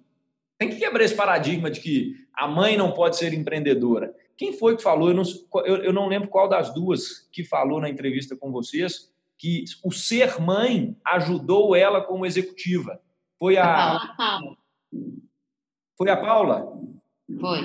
tem que quebrar esse paradigma de que a mãe não pode ser empreendedora. Quem foi que falou? Eu não, eu, eu não lembro qual das duas que falou na entrevista com vocês que o ser mãe ajudou ela como executiva. Foi a. a Paula. Foi a Paula? Foi.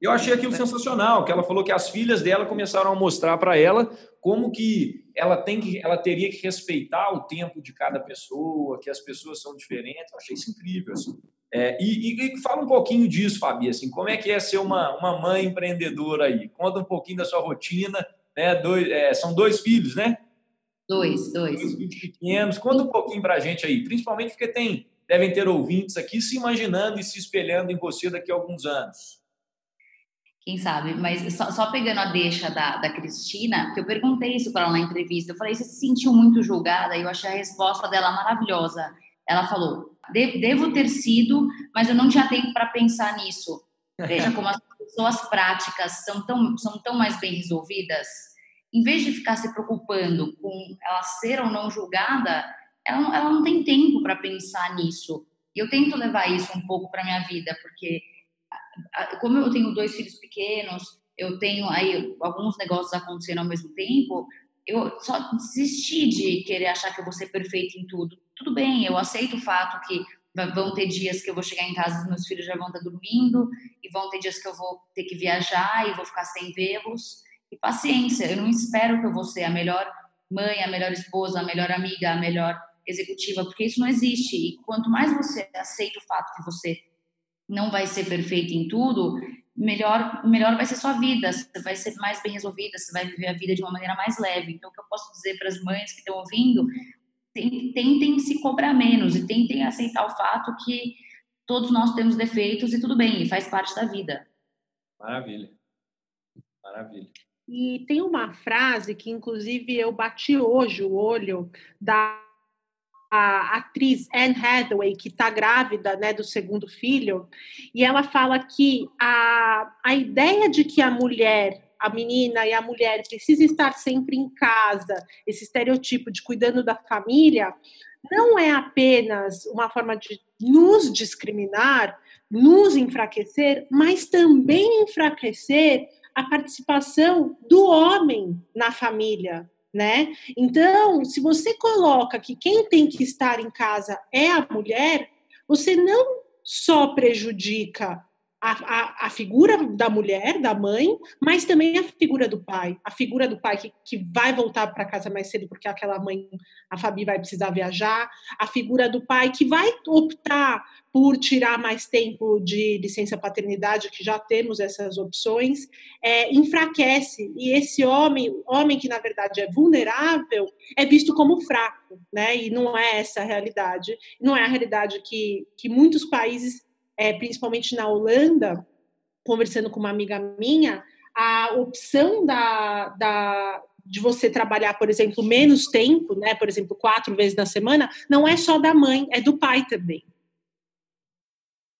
Eu achei aquilo sensacional, que ela falou que as filhas dela começaram a mostrar para ela como que ela tem que, ela teria que respeitar o tempo de cada pessoa, que as pessoas são diferentes. Eu achei isso incrível. Assim. É, e, e, e, fala um pouquinho disso, Fabi, assim, como é que é ser uma, uma mãe empreendedora aí? Conta um pouquinho da sua rotina, né? Dois, é, são dois filhos, né? Dois, dois. Dois filhos pequenos. Conta um pouquinho para a gente aí, principalmente porque tem, devem ter ouvintes aqui se imaginando e se espelhando em você daqui a alguns anos. Quem sabe? Mas só, só pegando a deixa da, da Cristina, que eu perguntei isso para ela na entrevista. Eu falei, você se sentiu muito julgada? E eu achei a resposta dela maravilhosa. Ela falou, devo ter sido, mas eu não tinha tempo para pensar nisso. Veja como as pessoas práticas são tão, são tão mais bem resolvidas. Em vez de ficar se preocupando com ela ser ou não julgada, ela, não, ela não tem tempo para pensar nisso. E eu tento levar isso um pouco para minha vida, porque como eu tenho dois filhos pequenos, eu tenho aí alguns negócios acontecendo ao mesmo tempo, eu só desisti de querer achar que eu vou ser perfeita em tudo. Tudo bem, eu aceito o fato que vão ter dias que eu vou chegar em casa e meus filhos já vão estar dormindo, e vão ter dias que eu vou ter que viajar e vou ficar sem vê-los. E paciência, eu não espero que eu vou ser a melhor mãe, a melhor esposa, a melhor amiga, a melhor executiva, porque isso não existe. E quanto mais você aceita o fato que você não vai ser perfeita em tudo, melhor, melhor vai ser sua vida, você vai ser mais bem resolvida, você vai viver a vida de uma maneira mais leve. Então, o que eu posso dizer para as mães que estão ouvindo, tentem se cobrar menos e tentem aceitar o fato que todos nós temos defeitos e tudo bem, e faz parte da vida. Maravilha. Maravilha. E tem uma frase que, inclusive, eu bati hoje o olho da a atriz Anne Hathaway, que está grávida né, do segundo filho, e ela fala que a, a ideia de que a mulher, a menina e a mulher precisa estar sempre em casa, esse estereotipo de cuidando da família, não é apenas uma forma de nos discriminar, nos enfraquecer, mas também enfraquecer a participação do homem na família, né? Então, se você coloca que quem tem que estar em casa é a mulher, você não só prejudica a, a, a, figura da mulher, da mãe, mas também a figura do pai. A figura do pai que, que vai voltar para casa mais cedo porque aquela mãe, a Fabi, vai precisar viajar. A figura do pai que vai optar por tirar mais tempo de licença paternidade, que já temos essas opções, é, enfraquece. E esse homem, homem que na verdade é vulnerável, é visto como fraco, né? E não é essa a realidade. Não é a realidade que, que muitos países é, principalmente na Holanda, conversando com uma amiga minha, a opção da, da, de você trabalhar, por exemplo, menos tempo, né, por exemplo, quatro vezes na semana, não é só da mãe, é do pai também.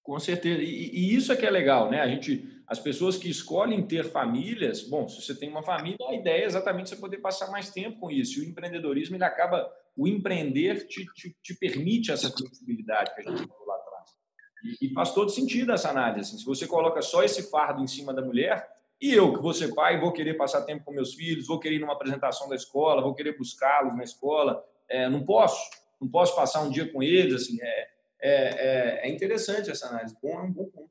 Com certeza. E, e, isso é que é legal, né? A gente, as pessoas que escolhem ter famílias, bom, se você tem uma família, a ideia é exatamente você poder passar mais tempo com isso. E o empreendedorismo, ele acaba, o empreender te, te, te permite essa flexibilidade que a gente falou lá e, faz todo sentido essa análise. Assim, se você coloca só esse fardo em cima da mulher, e eu, que vou ser pai, vou querer passar tempo com meus filhos, vou querer ir numa apresentação da escola, vou querer buscá-los na escola, é, não posso, não posso passar um dia com eles, assim, é, é, é, é interessante essa análise, bom, é um bom ponto.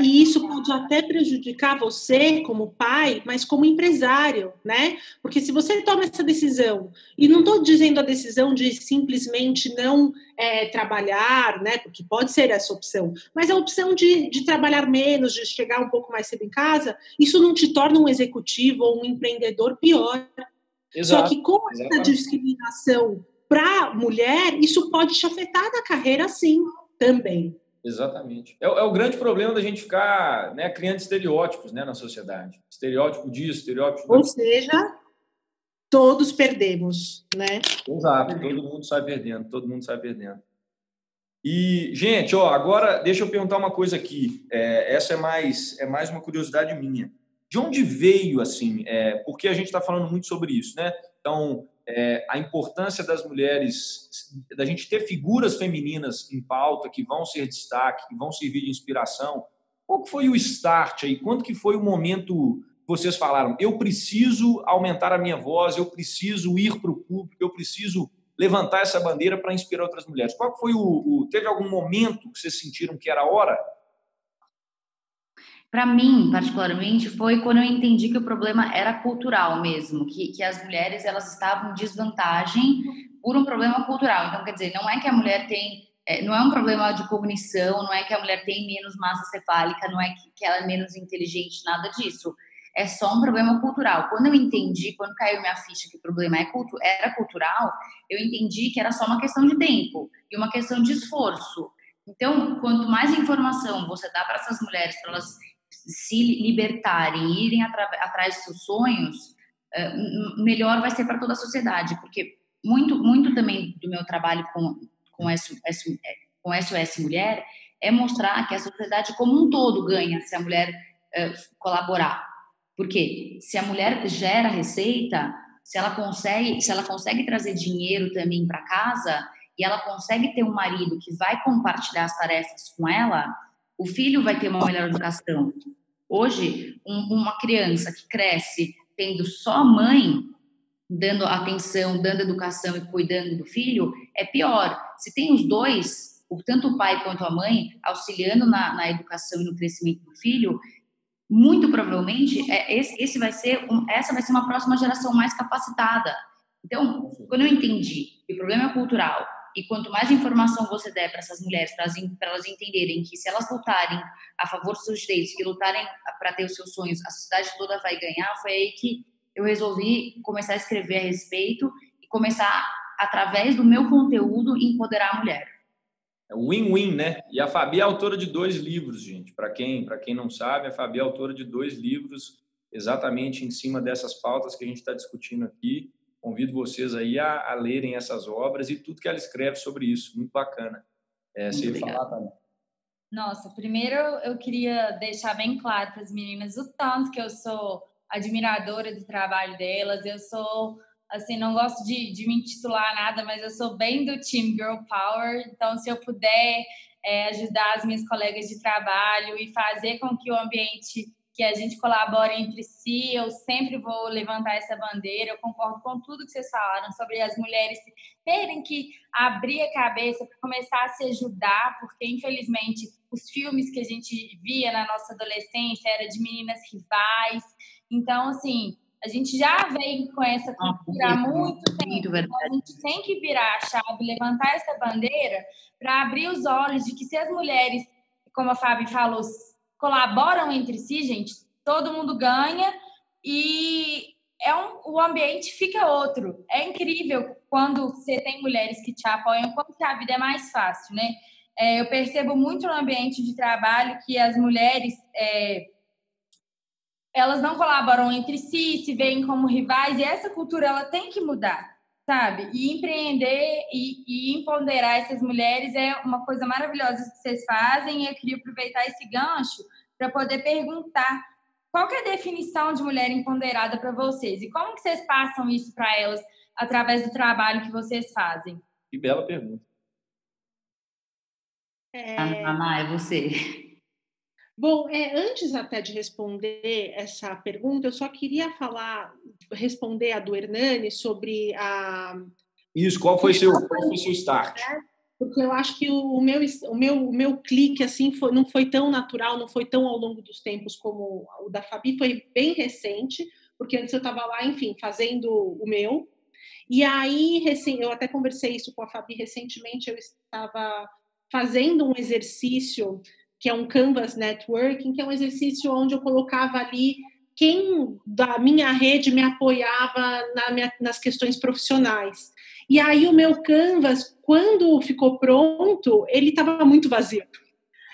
E isso pode até prejudicar você como pai, mas como empresário, né? Porque se você toma essa decisão, e não estou dizendo a decisão de simplesmente não é, trabalhar, né? Porque pode ser essa opção, mas a opção de, de trabalhar menos, de chegar um pouco mais cedo em casa, isso não te torna um executivo ou um empreendedor pior. Exato, Só que com essa discriminação para a mulher, isso pode te afetar na carreira sim, também. Exatamente. É, é, o grande problema da gente ficar né, criando estereótipos né, na sociedade. Estereótipo disso, estereótipo Ou seja, todos perdemos, né? Exato, todo mundo sai perdendo, todo mundo sai perdendo. E, gente, ó, agora deixa eu perguntar uma coisa aqui. É, essa é mais, é mais uma curiosidade minha. De onde veio, assim, é, porque a gente está falando muito sobre isso, né? Então, é, a importância das mulheres, da gente ter figuras femininas em pauta que vão ser destaque, que vão servir de inspiração. Qual foi o start aí? Quanto que foi o momento que vocês falaram? Eu preciso aumentar a minha voz, eu preciso ir para o público, eu preciso levantar essa bandeira para inspirar outras mulheres. Qual foi o, o, Teve algum momento que vocês sentiram que era a hora? Para mim, particularmente, foi quando eu entendi que o problema era cultural mesmo, que, que as mulheres elas estavam em desvantagem por um problema cultural. Então, quer dizer, não é que a mulher tem, é, não é um problema de cognição, não é que a mulher tem menos massa cefálica, não é que, que ela é menos inteligente, nada disso. É só um problema cultural. Quando eu entendi, quando caiu minha ficha que o problema é cultu era cultural, eu entendi que era só uma questão de tempo e uma questão de esforço. Então, quanto mais informação você dá para essas mulheres, para elas se libertarem irem atrás de seus sonhos, uh, melhor vai ser para toda a sociedade, porque muito, muito também do meu trabalho com, com, SOS, com SOS Mulher é mostrar que a sociedade como um todo ganha se a mulher uh, colaborar. Porque se a mulher gera receita, se ela consegue, se ela consegue trazer dinheiro também para casa e ela consegue ter um marido que vai compartilhar as tarefas com ela, o filho vai ter uma melhor educação. Hoje, um, uma criança que cresce tendo só mãe dando atenção, dando educação e cuidando do filho, é pior. Se tem os dois, tanto o pai quanto a mãe, auxiliando na, na educação e no crescimento do filho, muito provavelmente é, esse, esse vai ser um, essa vai ser uma próxima geração mais capacitada. Então, quando eu entendi que o problema é cultural e quanto mais informação você der para essas mulheres, para elas entenderem que se elas lutarem a favor dos seus direitos, que lutarem para ter os seus sonhos, a sociedade toda vai ganhar, foi aí que eu resolvi começar a escrever a respeito e começar, através do meu conteúdo, empoderar a mulher. É win-win, né? E a Fabi é autora de dois livros, gente. Para quem, quem não sabe, a Fabi é autora de dois livros exatamente em cima dessas pautas que a gente está discutindo aqui. Convido vocês aí a, a, lerem essas obras e tudo que ela escreve sobre isso. Muito bacana. É, Muito você falar, também. Nossa, primeiro eu queria deixar bem claro para as meninas o tanto que eu sou admiradora do trabalho delas. Eu sou, assim, não gosto de, de me intitular nada, mas eu sou bem do Team Girl Power. Então, se eu puder é, ajudar as minhas colegas de trabalho e fazer com que o ambiente que a gente colabore entre si, eu sempre vou levantar essa bandeira. Eu concordo com tudo que vocês falaram sobre as mulheres terem que abrir a cabeça para começar a se ajudar, porque infelizmente os filmes que a gente via na nossa adolescência era de meninas rivais. Então, assim, a gente já vem com essa ah, cultura há muito tempo. Então, a gente tem que virar a chave, levantar essa bandeira para abrir os olhos de que se as mulheres, como a Fábio falou, colaboram entre si, gente, todo mundo ganha e é um, o ambiente fica outro. É incrível quando você tem mulheres que te apoiam, como que a vida é mais fácil, né? É, eu percebo muito no ambiente de trabalho que as mulheres é, elas não colaboram entre si, se veem como rivais, e essa cultura ela tem que mudar, sabe? E empreender e, e empoderar essas mulheres é uma coisa maravilhosa que vocês fazem, e eu queria aproveitar esse gancho para poder perguntar qual é a definição de mulher empoderada para vocês e como que vocês passam isso para elas através do trabalho que vocês fazem? Que bela pergunta. É... Ana, é você. Bom, é, antes até de responder essa pergunta, eu só queria falar, responder a do Hernani sobre a. Isso, qual foi seu, qual foi seu start? Porque eu acho que o meu, o meu, o meu clique assim foi, não foi tão natural, não foi tão ao longo dos tempos como o da Fabi, foi bem recente, porque antes eu estava lá, enfim, fazendo o meu. E aí, eu até conversei isso com a Fabi recentemente, eu estava fazendo um exercício que é um Canvas Networking, que é um exercício onde eu colocava ali quem da minha rede me apoiava na minha, nas questões profissionais. E aí o meu Canvas, quando ficou pronto, ele estava muito vazio.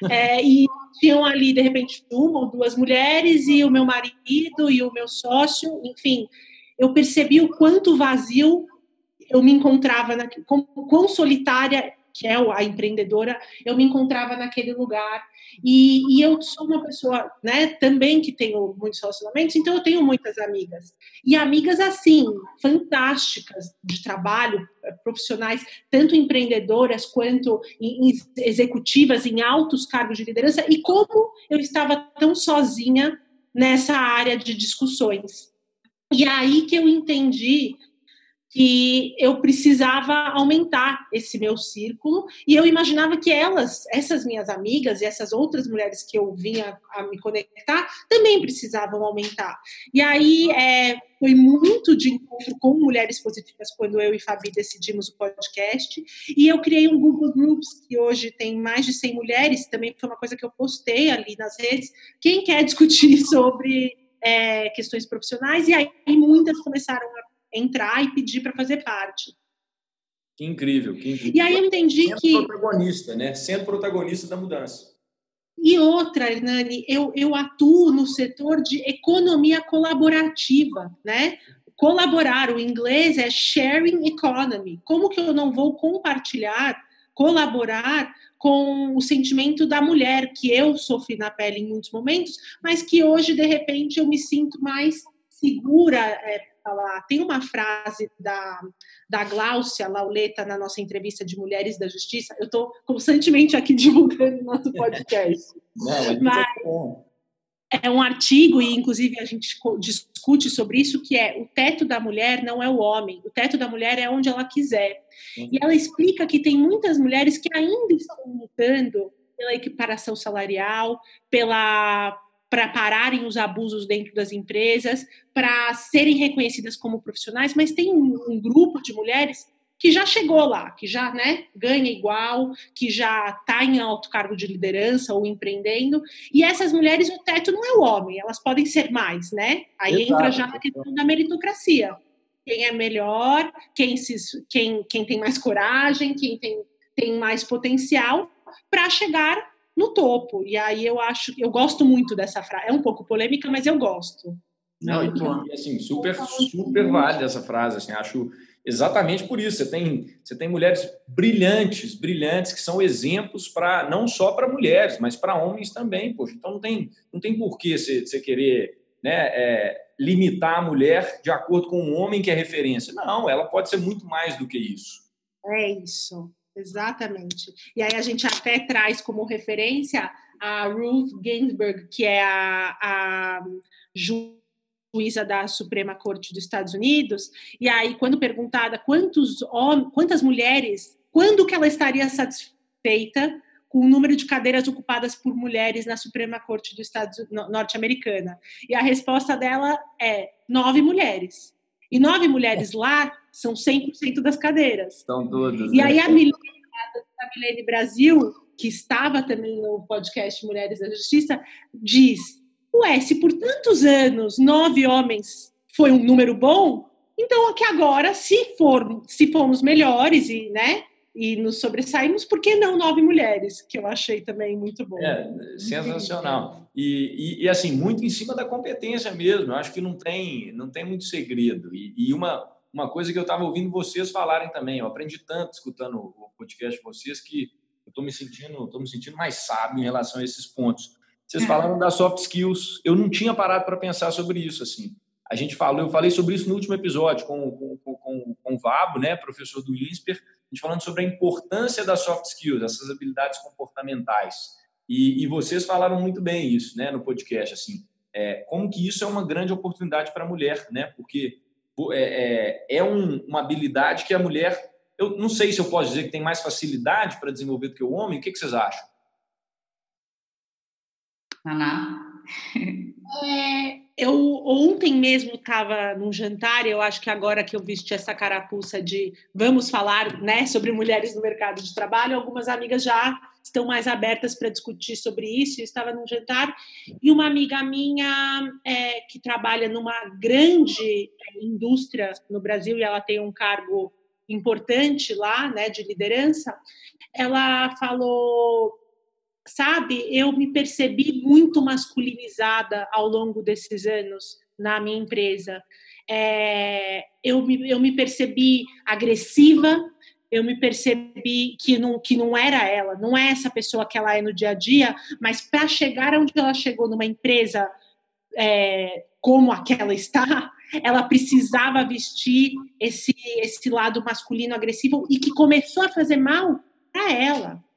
É, e tinham ali, de repente, uma ou duas mulheres e o meu marido e o meu sócio, enfim. Eu percebi o quanto vazio eu me encontrava, na, quão, quão solitária que é a empreendedora, eu me encontrava naquele lugar. E, e, eu sou uma pessoa, né, também que tenho muitos relacionamentos, então eu tenho muitas amigas. E amigas, assim, fantásticas de trabalho, eh, profissionais, tanto empreendedoras quanto em, em executivas, em altos cargos de liderança. E como eu estava tão sozinha nessa área de discussões. E aí que eu entendi que eu precisava aumentar esse meu círculo e eu imaginava que elas, essas minhas amigas e essas outras mulheres que eu vinha a me conectar, também precisavam aumentar. E aí é, foi muito de encontro com mulheres positivas quando eu e Fabi decidimos o podcast e eu criei um Google Groups que hoje tem mais de 100 mulheres, também foi uma coisa que eu postei ali nas redes. Quem quer discutir sobre é, questões profissionais e aí muitas começaram entrar e pedir para fazer parte. Que incrível, que incrível. E aí eu entendi Sendo que. protagonista, né? Sendo protagonista da mudança. E outra, Hernani, eu, eu atuo no setor de economia colaborativa, né? Colaborar, o inglês é sharing economy. Como que eu não vou compartilhar, colaborar com o sentimento da mulher que eu sofri na pele em muitos momentos, mas que hoje, de repente, eu me sinto mais segura é, falar. Tem uma frase da, da Gláucia Lauleta na nossa entrevista de Mulheres da Justiça. Eu estou constantemente aqui divulgando nosso podcast. Não, mas é um artigo, e inclusive a gente discute sobre isso, que é o teto da mulher não é o homem, o teto da mulher é onde ela quiser. Uhum. E ela explica que tem muitas mulheres que ainda estão lutando pela equiparação salarial, pela para pararem os abusos dentro das empresas, para serem reconhecidas como profissionais, mas tem um, um, grupo de mulheres que já chegou lá, que já né, ganha igual, que já está em alto cargo de liderança ou empreendendo, e essas mulheres, o teto não é o homem, elas podem ser mais, né? Aí Exato. entra já na questão da meritocracia. Quem é melhor, quem, se, quem, quem tem mais coragem, quem tem, tem mais potencial para chegar no topo. E aí eu acho, eu gosto muito dessa frase. É um pouco polêmica, mas eu gosto. Não, e, assim, super, super válida essa frase, assim, acho exatamente por isso. Você tem, você tem mulheres brilhantes, brilhantes, que são exemplos para não só para mulheres, mas para homens também, poxa. Então não tem, não tem porquê você, você querer né, é, limitar a mulher de acordo com um homem que é referência. Não, ela pode ser muito mais do que isso. É isso. Exatamente. E aí a gente até traz como referência a Ruth Ginsburg, que é a, a juíza da Suprema Corte dos Estados Unidos. E aí, quando perguntada quantos homens, quantas mulheres, quando que ela estaria satisfeita com o número de cadeiras ocupadas por mulheres na Suprema Corte dos Estados norte-americana? E a resposta dela é nove mulheres. E nove mulheres lá são 100% das cadeiras. São todas. E né? aí a Milene, a Milene Brasil, que estava também no podcast Mulheres da Justiça, diz: Ué, se por tantos anos nove homens foi um número bom, então aqui agora, se for, se formos melhores e, né, e nos sobressaímos, por que não nove mulheres? Que eu achei também muito bom. É, sensacional. E, e, e, assim, muito em cima da competência mesmo. Eu acho que não tem, não tem muito segredo. E, e uma, uma coisa que eu estava ouvindo vocês falarem também, eu aprendi tanto escutando o podcast de vocês que eu estou me sentindo, estou me sentindo mais sábio em relação a esses pontos. Vocês falaram das soft skills, eu não tinha parado para pensar sobre isso assim. A gente falou, eu falei sobre isso no último episódio com, com, com, com o Vabo, né, professor do INSPER, a gente falando sobre a importância das soft skills, essas habilidades comportamentais. E, e vocês falaram muito bem isso, né, no podcast, assim, é, como que isso é uma grande oportunidade para a mulher, né, porque é, é, é um, uma habilidade que a mulher, eu não sei se eu posso dizer que tem mais facilidade para desenvolver do que o homem. O que, que vocês acham? Naná? É, eu ontem mesmo estava num jantar, e eu acho que agora que eu vesti essa carapuça de vamos falar né, sobre mulheres no mercado de trabalho, algumas amigas já estão mais abertas para discutir sobre isso. Eu estava num jantar e uma amiga minha é, que trabalha numa grande indústria no Brasil e ela tem um cargo importante lá, né, de liderança, ela falou, sabe, eu me percebi muito masculinizada ao longo desses anos na minha empresa. É, eu, me, eu me percebi agressiva, eu me percebi que não, que não era ela, não é essa pessoa que ela é no dia a dia, mas para chegar onde ela chegou numa empresa é, como aquela está, ela precisava vestir esse, esse lado masculino agressivo e que começou a fazer mal para ela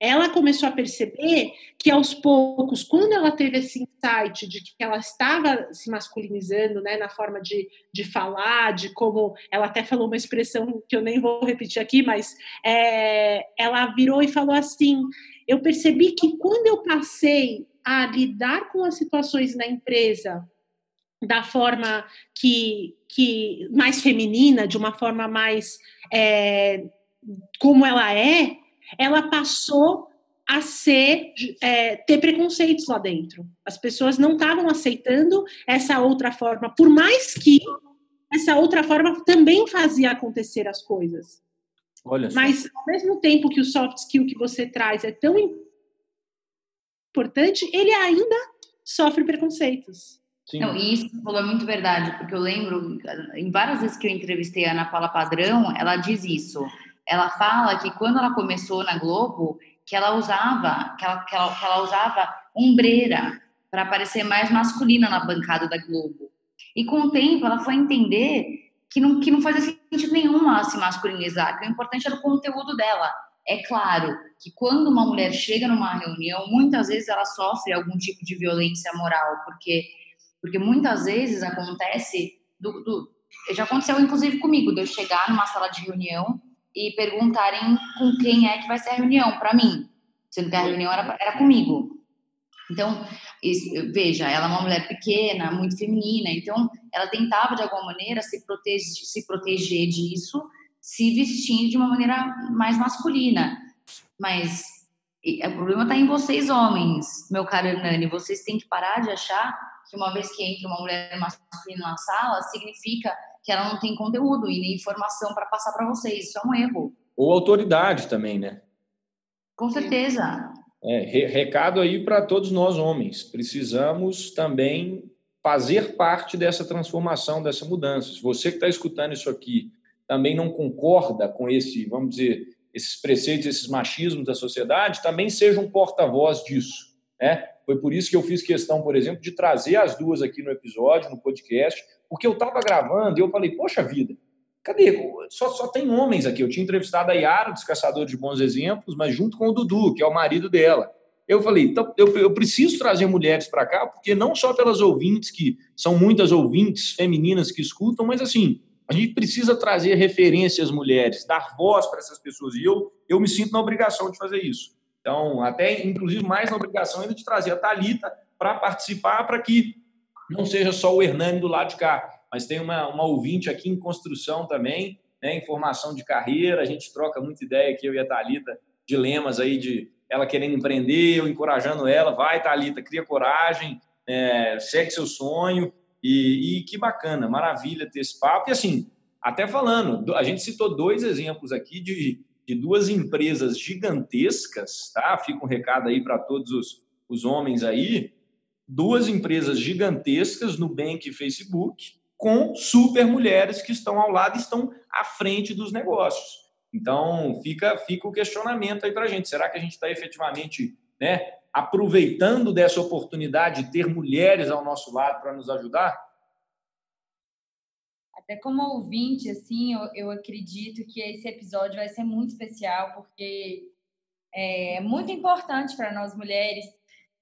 ela começou a perceber que aos poucos, quando ela teve esse insight de que ela estava se masculinizando, né, na forma de, de falar, de como ela até falou uma expressão que eu nem vou repetir aqui, mas é, ela virou e falou assim: eu percebi que quando eu passei a lidar com as situações na empresa da forma que, que mais feminina, de uma forma mais é, como ela é, ela passou a ser é, ter preconceitos lá dentro. As pessoas não estavam aceitando essa outra forma, por mais que essa outra forma também fazia acontecer as coisas. Olha Mas ao mesmo tempo que o soft skill que você traz é tão importante, ele ainda sofre preconceitos. Sim. Não, e isso falou é muito verdade, porque eu lembro, em várias vezes que eu entrevistei a Ana Paula Padrão, ela diz isso. Ela fala que quando ela começou na Globo, que ela usava, que ela, que ela, que ela usava ombreira para parecer mais masculina na bancada da Globo. E com o tempo ela foi entender que não, que não fazia sentido nenhum ela se masculinizar, que o importante era o conteúdo dela. É claro que quando uma mulher chega numa reunião, muitas vezes ela sofre algum tipo de violência moral, porque, porque muitas vezes acontece. Do, do, já aconteceu inclusive comigo, de eu chegar numa sala de reunião e perguntarem com quem é que vai ser a reunião, para mim, sendo que a reunião era, era comigo. Então, veja, ela é uma mulher pequena, muito feminina, então ela tentava de alguma maneira se proteger, se proteger disso, se vestir de uma maneira mais masculina. Mas o problema está em vocês, homens, meu caro Hernani. Vocês têm que parar de achar que uma vez que entra uma mulher masculina na sala, significa que ela não tem conteúdo e nem informação para passar para vocês. Isso é um erro. Ou autoridade também, né? Com certeza. É, recado aí para todos nós homens. Precisamos também fazer parte dessa transformação, dessa mudança. Se você que está escutando isso aqui também não concorda com esse, vamos dizer, esses preceitos, esses machismos da sociedade, também seja um porta-voz disso. Né? Foi por isso que eu fiz questão, por exemplo, de trazer as duas aqui no episódio, no podcast, porque eu estava gravando e eu falei, poxa vida, cadê? Só, só tem homens aqui. Eu tinha entrevistado a Yara, dos Caçadores de Bons Exemplos, mas junto com o Dudu, que é o marido dela. Eu falei, então, eu, eu preciso trazer mulheres para cá, porque não só pelas ouvintes, que são muitas ouvintes femininas que escutam, mas assim, a gente precisa trazer referências mulheres, dar voz para essas pessoas. E eu, eu me sinto na obrigação de fazer isso. Então, até inclusive mais na obrigação ainda de trazer a Talita para participar, para que não seja só o Hernani do lado de cá, mas tem uma, uma ouvinte aqui em construção também, né, em formação de carreira, a gente troca muita ideia aqui, eu e a Thalita, dilemas aí de ela querendo empreender, eu encorajando ela, vai Thalita, cria coragem, é, segue seu sonho, e, e que bacana, maravilha ter esse papo, e assim, até falando, a gente citou dois exemplos aqui de, de duas empresas gigantescas, tá? Fica um recado aí para todos os, os homens aí, duas empresas gigantescas, Nubank e Facebook, com super mulheres que estão ao lado estão à frente dos negócios. Então, fica, fica o questionamento aí para a gente. Será que a gente está efetivamente né, aproveitando dessa oportunidade de ter mulheres ao nosso lado para nos ajudar? Até como ouvinte, assim, eu, eu acredito que esse episódio vai ser muito especial, porque é muito importante para nós mulheres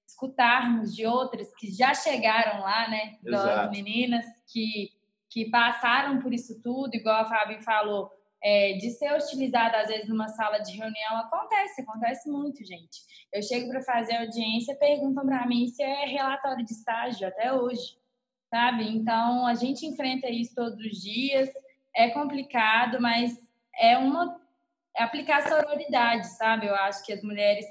escutarmos de outras que já chegaram lá, né? Das meninas que, que passaram por isso tudo, igual a Fabi falou, é, de ser utilizada às vezes numa sala de reunião, acontece, acontece muito, gente. Eu chego para fazer audiência, perguntam para mim se é relatório de estágio até hoje, sabe? Então a gente enfrenta isso todos os dias, é complicado, mas é uma é aplicar sororidade, sabe? Eu acho que as mulheres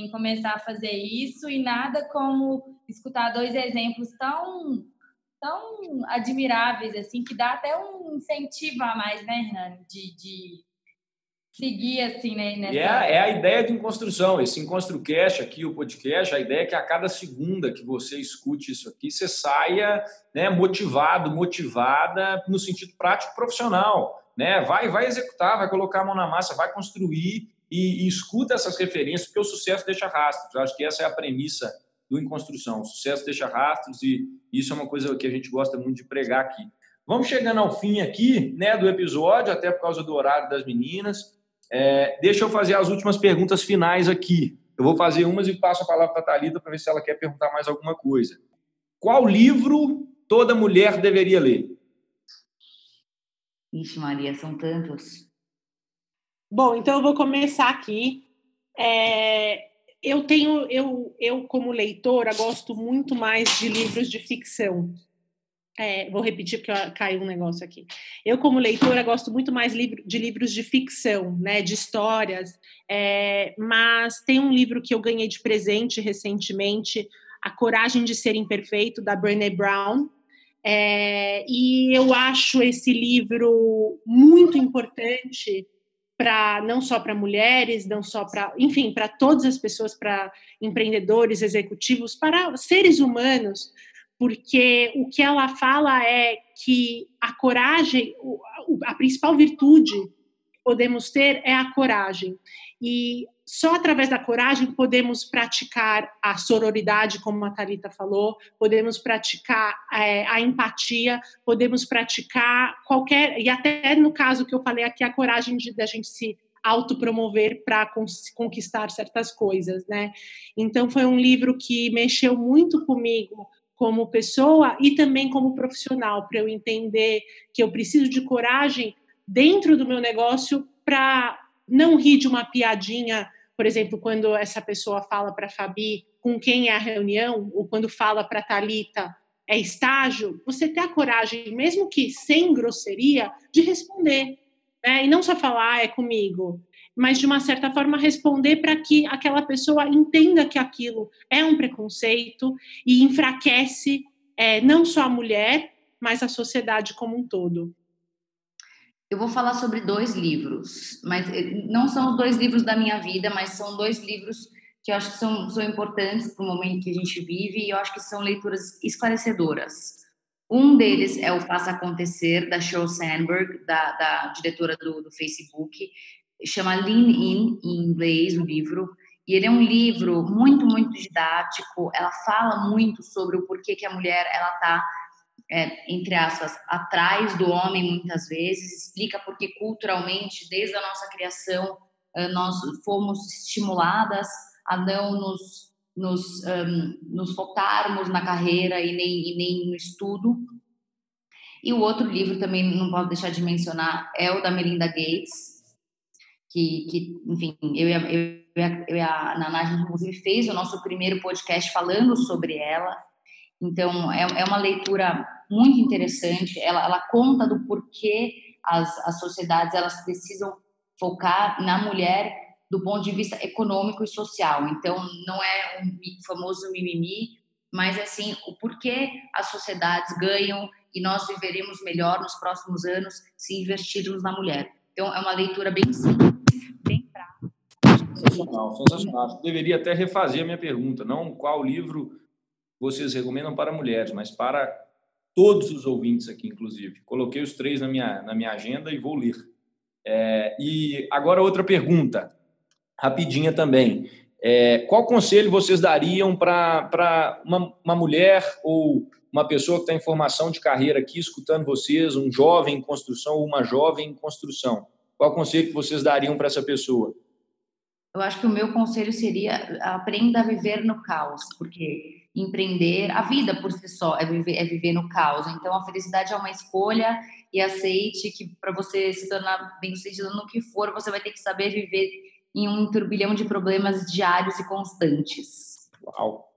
tem que começar a fazer isso e nada como escutar dois exemplos tão tão admiráveis assim que dá até um incentivo a mais, né, Hernani, de, de seguir assim, né? Nessa... É, é, a ideia de construção. Esse EnconstruCast aqui, o podcast, a ideia é que a cada segunda que você escute isso aqui, você saia né, motivado, motivada no sentido prático profissional. Né? Vai, vai executar, vai colocar a mão na massa, vai construir e, e, escuta essas referências, porque o sucesso deixa rastros. Eu acho que essa é a premissa do Em Construção. O sucesso deixa rastros e isso é uma coisa que a gente gosta muito de pregar aqui. Vamos chegando ao fim aqui né, do episódio, até por causa do horário das meninas. É, deixa eu fazer as últimas perguntas finais aqui. Eu vou fazer umas e passo a palavra para a Thalita para ver se ela quer perguntar mais alguma coisa. Qual livro toda mulher deveria ler? Ixi, Maria, são tantos. Bom, então eu vou começar aqui. É, eu tenho, eu, eu como leitora gosto muito mais de livros de ficção. É, vou repetir porque caiu um negócio aqui. Eu como leitora gosto muito mais de livros de ficção, né, de histórias. É, mas tem um livro que eu ganhei de presente recentemente, A Coragem de Ser Imperfeito da Brené Brown. É, e eu acho esse livro muito importante para não só para mulheres, não só para, enfim, para todas as pessoas, para empreendedores, executivos, para seres humanos, porque o que ela fala é que a coragem, a principal virtude podemos ter é a coragem. E só através da coragem podemos praticar a sororidade, como a Thalita falou, podemos praticar é, a empatia, podemos praticar qualquer, e até no caso que eu falei aqui, a coragem de da gente se autopromover para conquistar certas coisas, né? Então foi um livro que mexeu muito comigo, como pessoa e também como profissional, para eu entender que eu preciso de coragem dentro do meu negócio para não rir de uma piadinha, por exemplo, quando essa pessoa fala para Fabi com quem é a reunião, ou quando fala para a Thalita é estágio, você ter a coragem, mesmo que sem grosseria, de responder. Né? E não só falar, ah, é comigo mas de uma certa forma responder para que aquela pessoa entenda que aquilo é um preconceito e enfraquece é, não só a mulher, mas a sociedade como um todo. Eu vou falar sobre dois livros, mas eh, não são os dois livros da minha vida, mas são dois livros que eu acho que são, são importantes para o momento que a gente vive e eu acho que são leituras esclarecedoras. Um deles é o Faça Acontecer, da Sheryl Sandberg, da, da diretora do, do Facebook, chama Lean In, em inglês, o livro, e ele é um livro muito, muito didático, ela fala muito sobre o porquê que a mulher, ela está, é, entre aspas, atrás do homem muitas vezes, explica porque culturalmente, desde a nossa criação, nós fomos estimuladas a não nos, nos, um, nos focarmos na carreira e nem, e nem no estudo. E o outro livro também não posso deixar de mencionar é o da Melinda Gates, que, que enfim, eu e, a, eu, e a, eu e a Naná, a gente inclusive fez o nosso primeiro podcast falando sobre ela. Então, é, é uma leitura muito interessante. Ela, ela conta do porquê as, as sociedades elas precisam focar na mulher do ponto de vista econômico e social. Então, não é um famoso mimimi, mas assim, o porquê as sociedades ganham e nós viveremos melhor nos próximos anos se investirmos na mulher. Então, é uma leitura bem simples Sensacional, sensacional. Deveria até refazer a minha pergunta, não qual livro vocês recomendam para mulheres, mas para todos os ouvintes aqui, inclusive. Coloquei os três na minha, na minha agenda e vou ler. É, e agora outra pergunta, rapidinha também. É, qual conselho vocês dariam para uma, uma mulher ou uma pessoa que está em formação de carreira aqui, escutando vocês, um jovem em construção ou uma jovem em construção? Qual conselho que vocês dariam para essa pessoa? Eu acho que o meu conselho seria aprenda a viver no caos, porque empreender, a vida por si só é viver, é viver no caos. Então a felicidade é uma escolha e aceite que para você se tornar bem-sucedido no que for, você vai ter que saber viver em um turbilhão de problemas diários e constantes. Uau.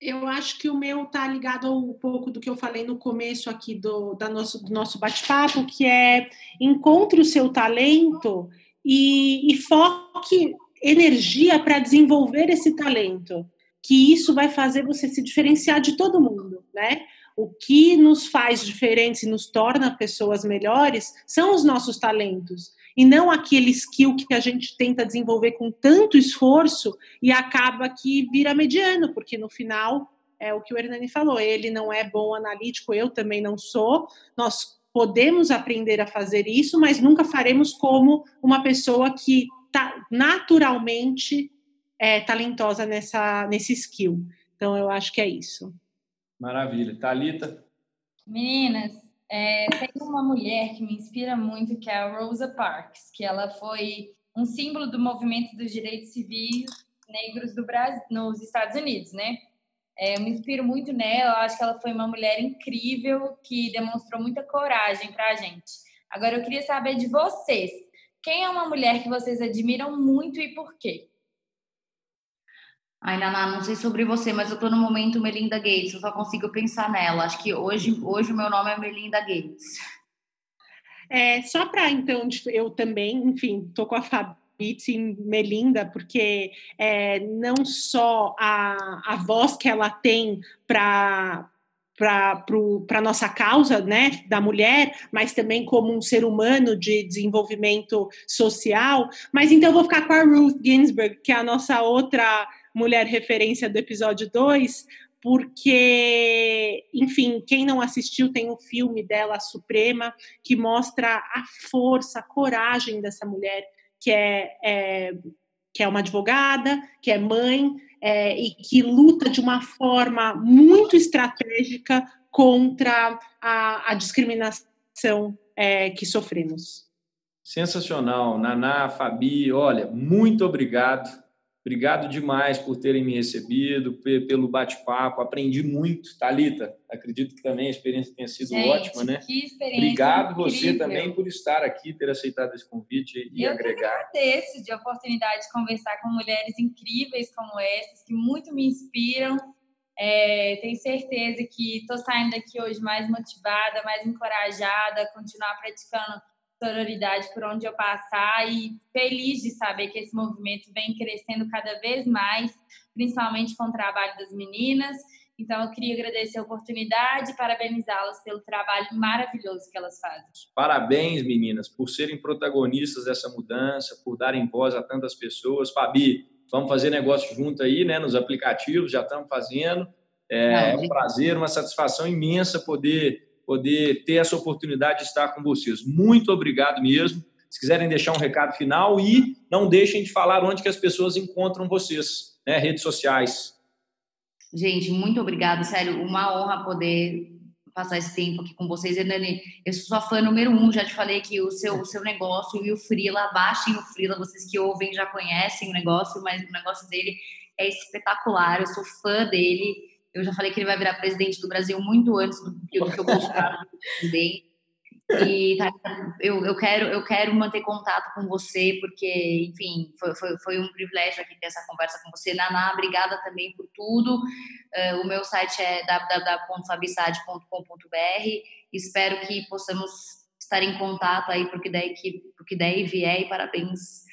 Eu acho que o meu está ligado a um pouco do que eu falei no começo aqui do, da nosso, do nosso bate-papo, que é encontre o seu talento e, e foque energia para desenvolver esse talento, que isso vai fazer você se diferenciar de todo mundo, né? O que nos faz diferentes e nos torna pessoas melhores são os nossos talentos e não aquele skill que a gente tenta desenvolver com tanto esforço e acaba que vira mediano, porque no final é o que o Hernani falou, ele não é bom analítico, eu também não sou. Nós podemos aprender a fazer isso, mas nunca faremos como uma pessoa que tá naturalmente é, talentosa nessa, nesse skill. Então, eu acho que é isso. Maravilha. Thalita? Meninas, é, tem uma mulher que me inspira muito, que é a Rosa Parks, que ela foi um símbolo do movimento dos direitos civis negros do Brasil, nos Estados Unidos, né? É, eu me inspiro muito nela, eu acho que ela foi uma mulher incrível que demonstrou muita coragem para a gente. Agora, eu queria saber de vocês. Quem é uma mulher que vocês admiram muito e por quê? Ai, Naná, não sei sobre você, mas eu tô no momento Melinda Gates, eu só consigo pensar nela. Acho que hoje, hoje o meu nome é Melinda Gates. É, só para, então, eu também, enfim, tô com a Fabi Pitty Melinda, porque é, não só a, a voz que ela tem para para a nossa causa né, da mulher, mas também como um ser humano de desenvolvimento social. Mas então eu vou ficar com a Ruth Ginsburg, que é a nossa outra mulher referência do episódio 2, porque, enfim, quem não assistiu tem um filme dela, Suprema, que mostra a força, a coragem dessa mulher, que é, é que é uma advogada, que é mãe, é, e que luta de uma forma muito estratégica contra a, a discriminação é, que sofremos. Sensacional. Naná, Fabi, olha, muito obrigado. Obrigado demais por terem me recebido, pelo bate-papo. Aprendi muito. Talita, acredito que também a experiência tenha sido Gente, ótima, né? Que experiência Obrigado incrível. você também por estar aqui, ter aceitado esse convite e Eu agregar. Que agradeço de oportunidade de conversar com mulheres incríveis como essas, que muito me inspiram. É, tenho certeza que estou saindo daqui hoje mais motivada, mais encorajada a continuar praticando sororidade por onde eu passar e feliz de saber que esse movimento vem crescendo cada vez mais, principalmente com o trabalho das meninas. Então, eu queria agradecer a oportunidade e parabenizá-las pelo trabalho maravilhoso que elas fazem. Parabéns, meninas, por serem protagonistas dessa mudança, por darem voz a tantas pessoas. Fabi, vamos fazer negócio junto aí, né? Nos aplicativos, já estamos fazendo. É, é um prazer, uma satisfação imensa poder poder ter essa oportunidade de estar com vocês. Muito obrigado mesmo. Se quiserem deixar um recado final e não deixem de falar onde que as pessoas encontram vocês, né? Redes sociais. Gente, muito obrigada, sério, uma honra poder passar esse tempo aqui com vocês. Hernani, eu sou sua fã número um, já te falei que o seu, o seu negócio e o Frila, baixem o Frila, vocês que ouvem já conhecem o negócio, mas o negócio dele é espetacular, eu sou fã dele. Eu já falei que ele vai virar presidente do Brasil muito antes do, que o Bolsonaro presidente. E tá, eu, eu, quero, eu quero manter contato com você, porque, enfim, foi, foi, foi um privilégio aqui ter essa conversa com você. Naná, obrigada também por tudo. Uh, o meu site é www.fabissade.com.br. Espero que possamos estar em contato aí porque daí que, porque daí vier e parabéns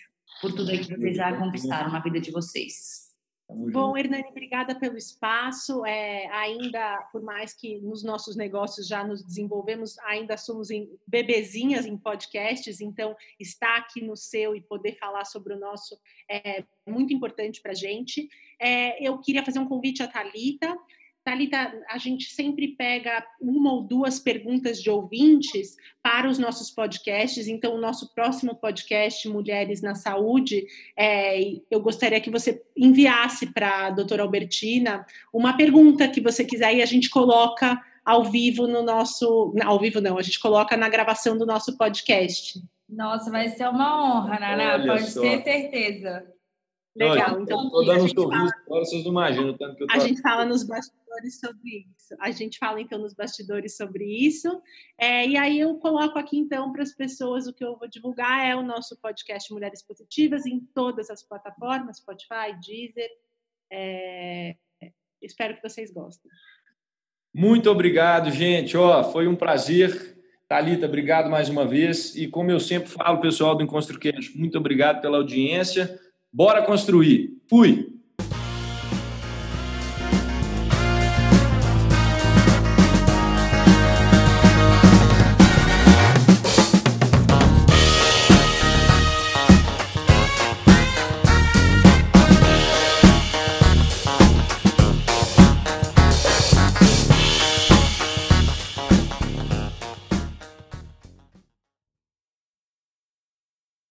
por tudo aí que vocês já conquistaram na vida de vocês. Bom, Hernani, obrigada pelo espaço. É, ainda, por mais que nos nossos negócios já nos desenvolvemos, ainda somos em, bebezinhas em podcasts, então estar aqui no seu e poder falar sobre o nosso é muito importante para a gente. É, eu queria fazer um convite à Thalita. Thalita, a gente sempre pega uma ou duas perguntas de ouvintes para os nossos podcasts. Então, o nosso próximo podcast, Mulheres na Saúde, é, eu gostaria que você enviasse para a doutora Albertina uma pergunta que você quiser e a gente coloca ao vivo no nosso. Ao vivo, não, a gente coloca na gravação do nosso podcast. Nossa, vai ser uma honra, Naná, pode só. ter certeza. Legal. Então, estou dando um sorriso fala, vocês não imaginam tanto que eu tô... A gente fala nos bastidores sobre isso. A gente fala, então, nos bastidores sobre isso. É, e aí eu coloco aqui, então, para as pessoas, o que eu vou divulgar é o nosso podcast Mulheres Positivas em todas as plataformas, Spotify, Deezer. É, espero que vocês gostem. Muito obrigado, gente. Ó, foi um prazer. Talita, obrigado mais uma vez. E como eu sempre falo, pessoal do EnconstruCast, muito obrigado pela audiência. Bora construir. Fui!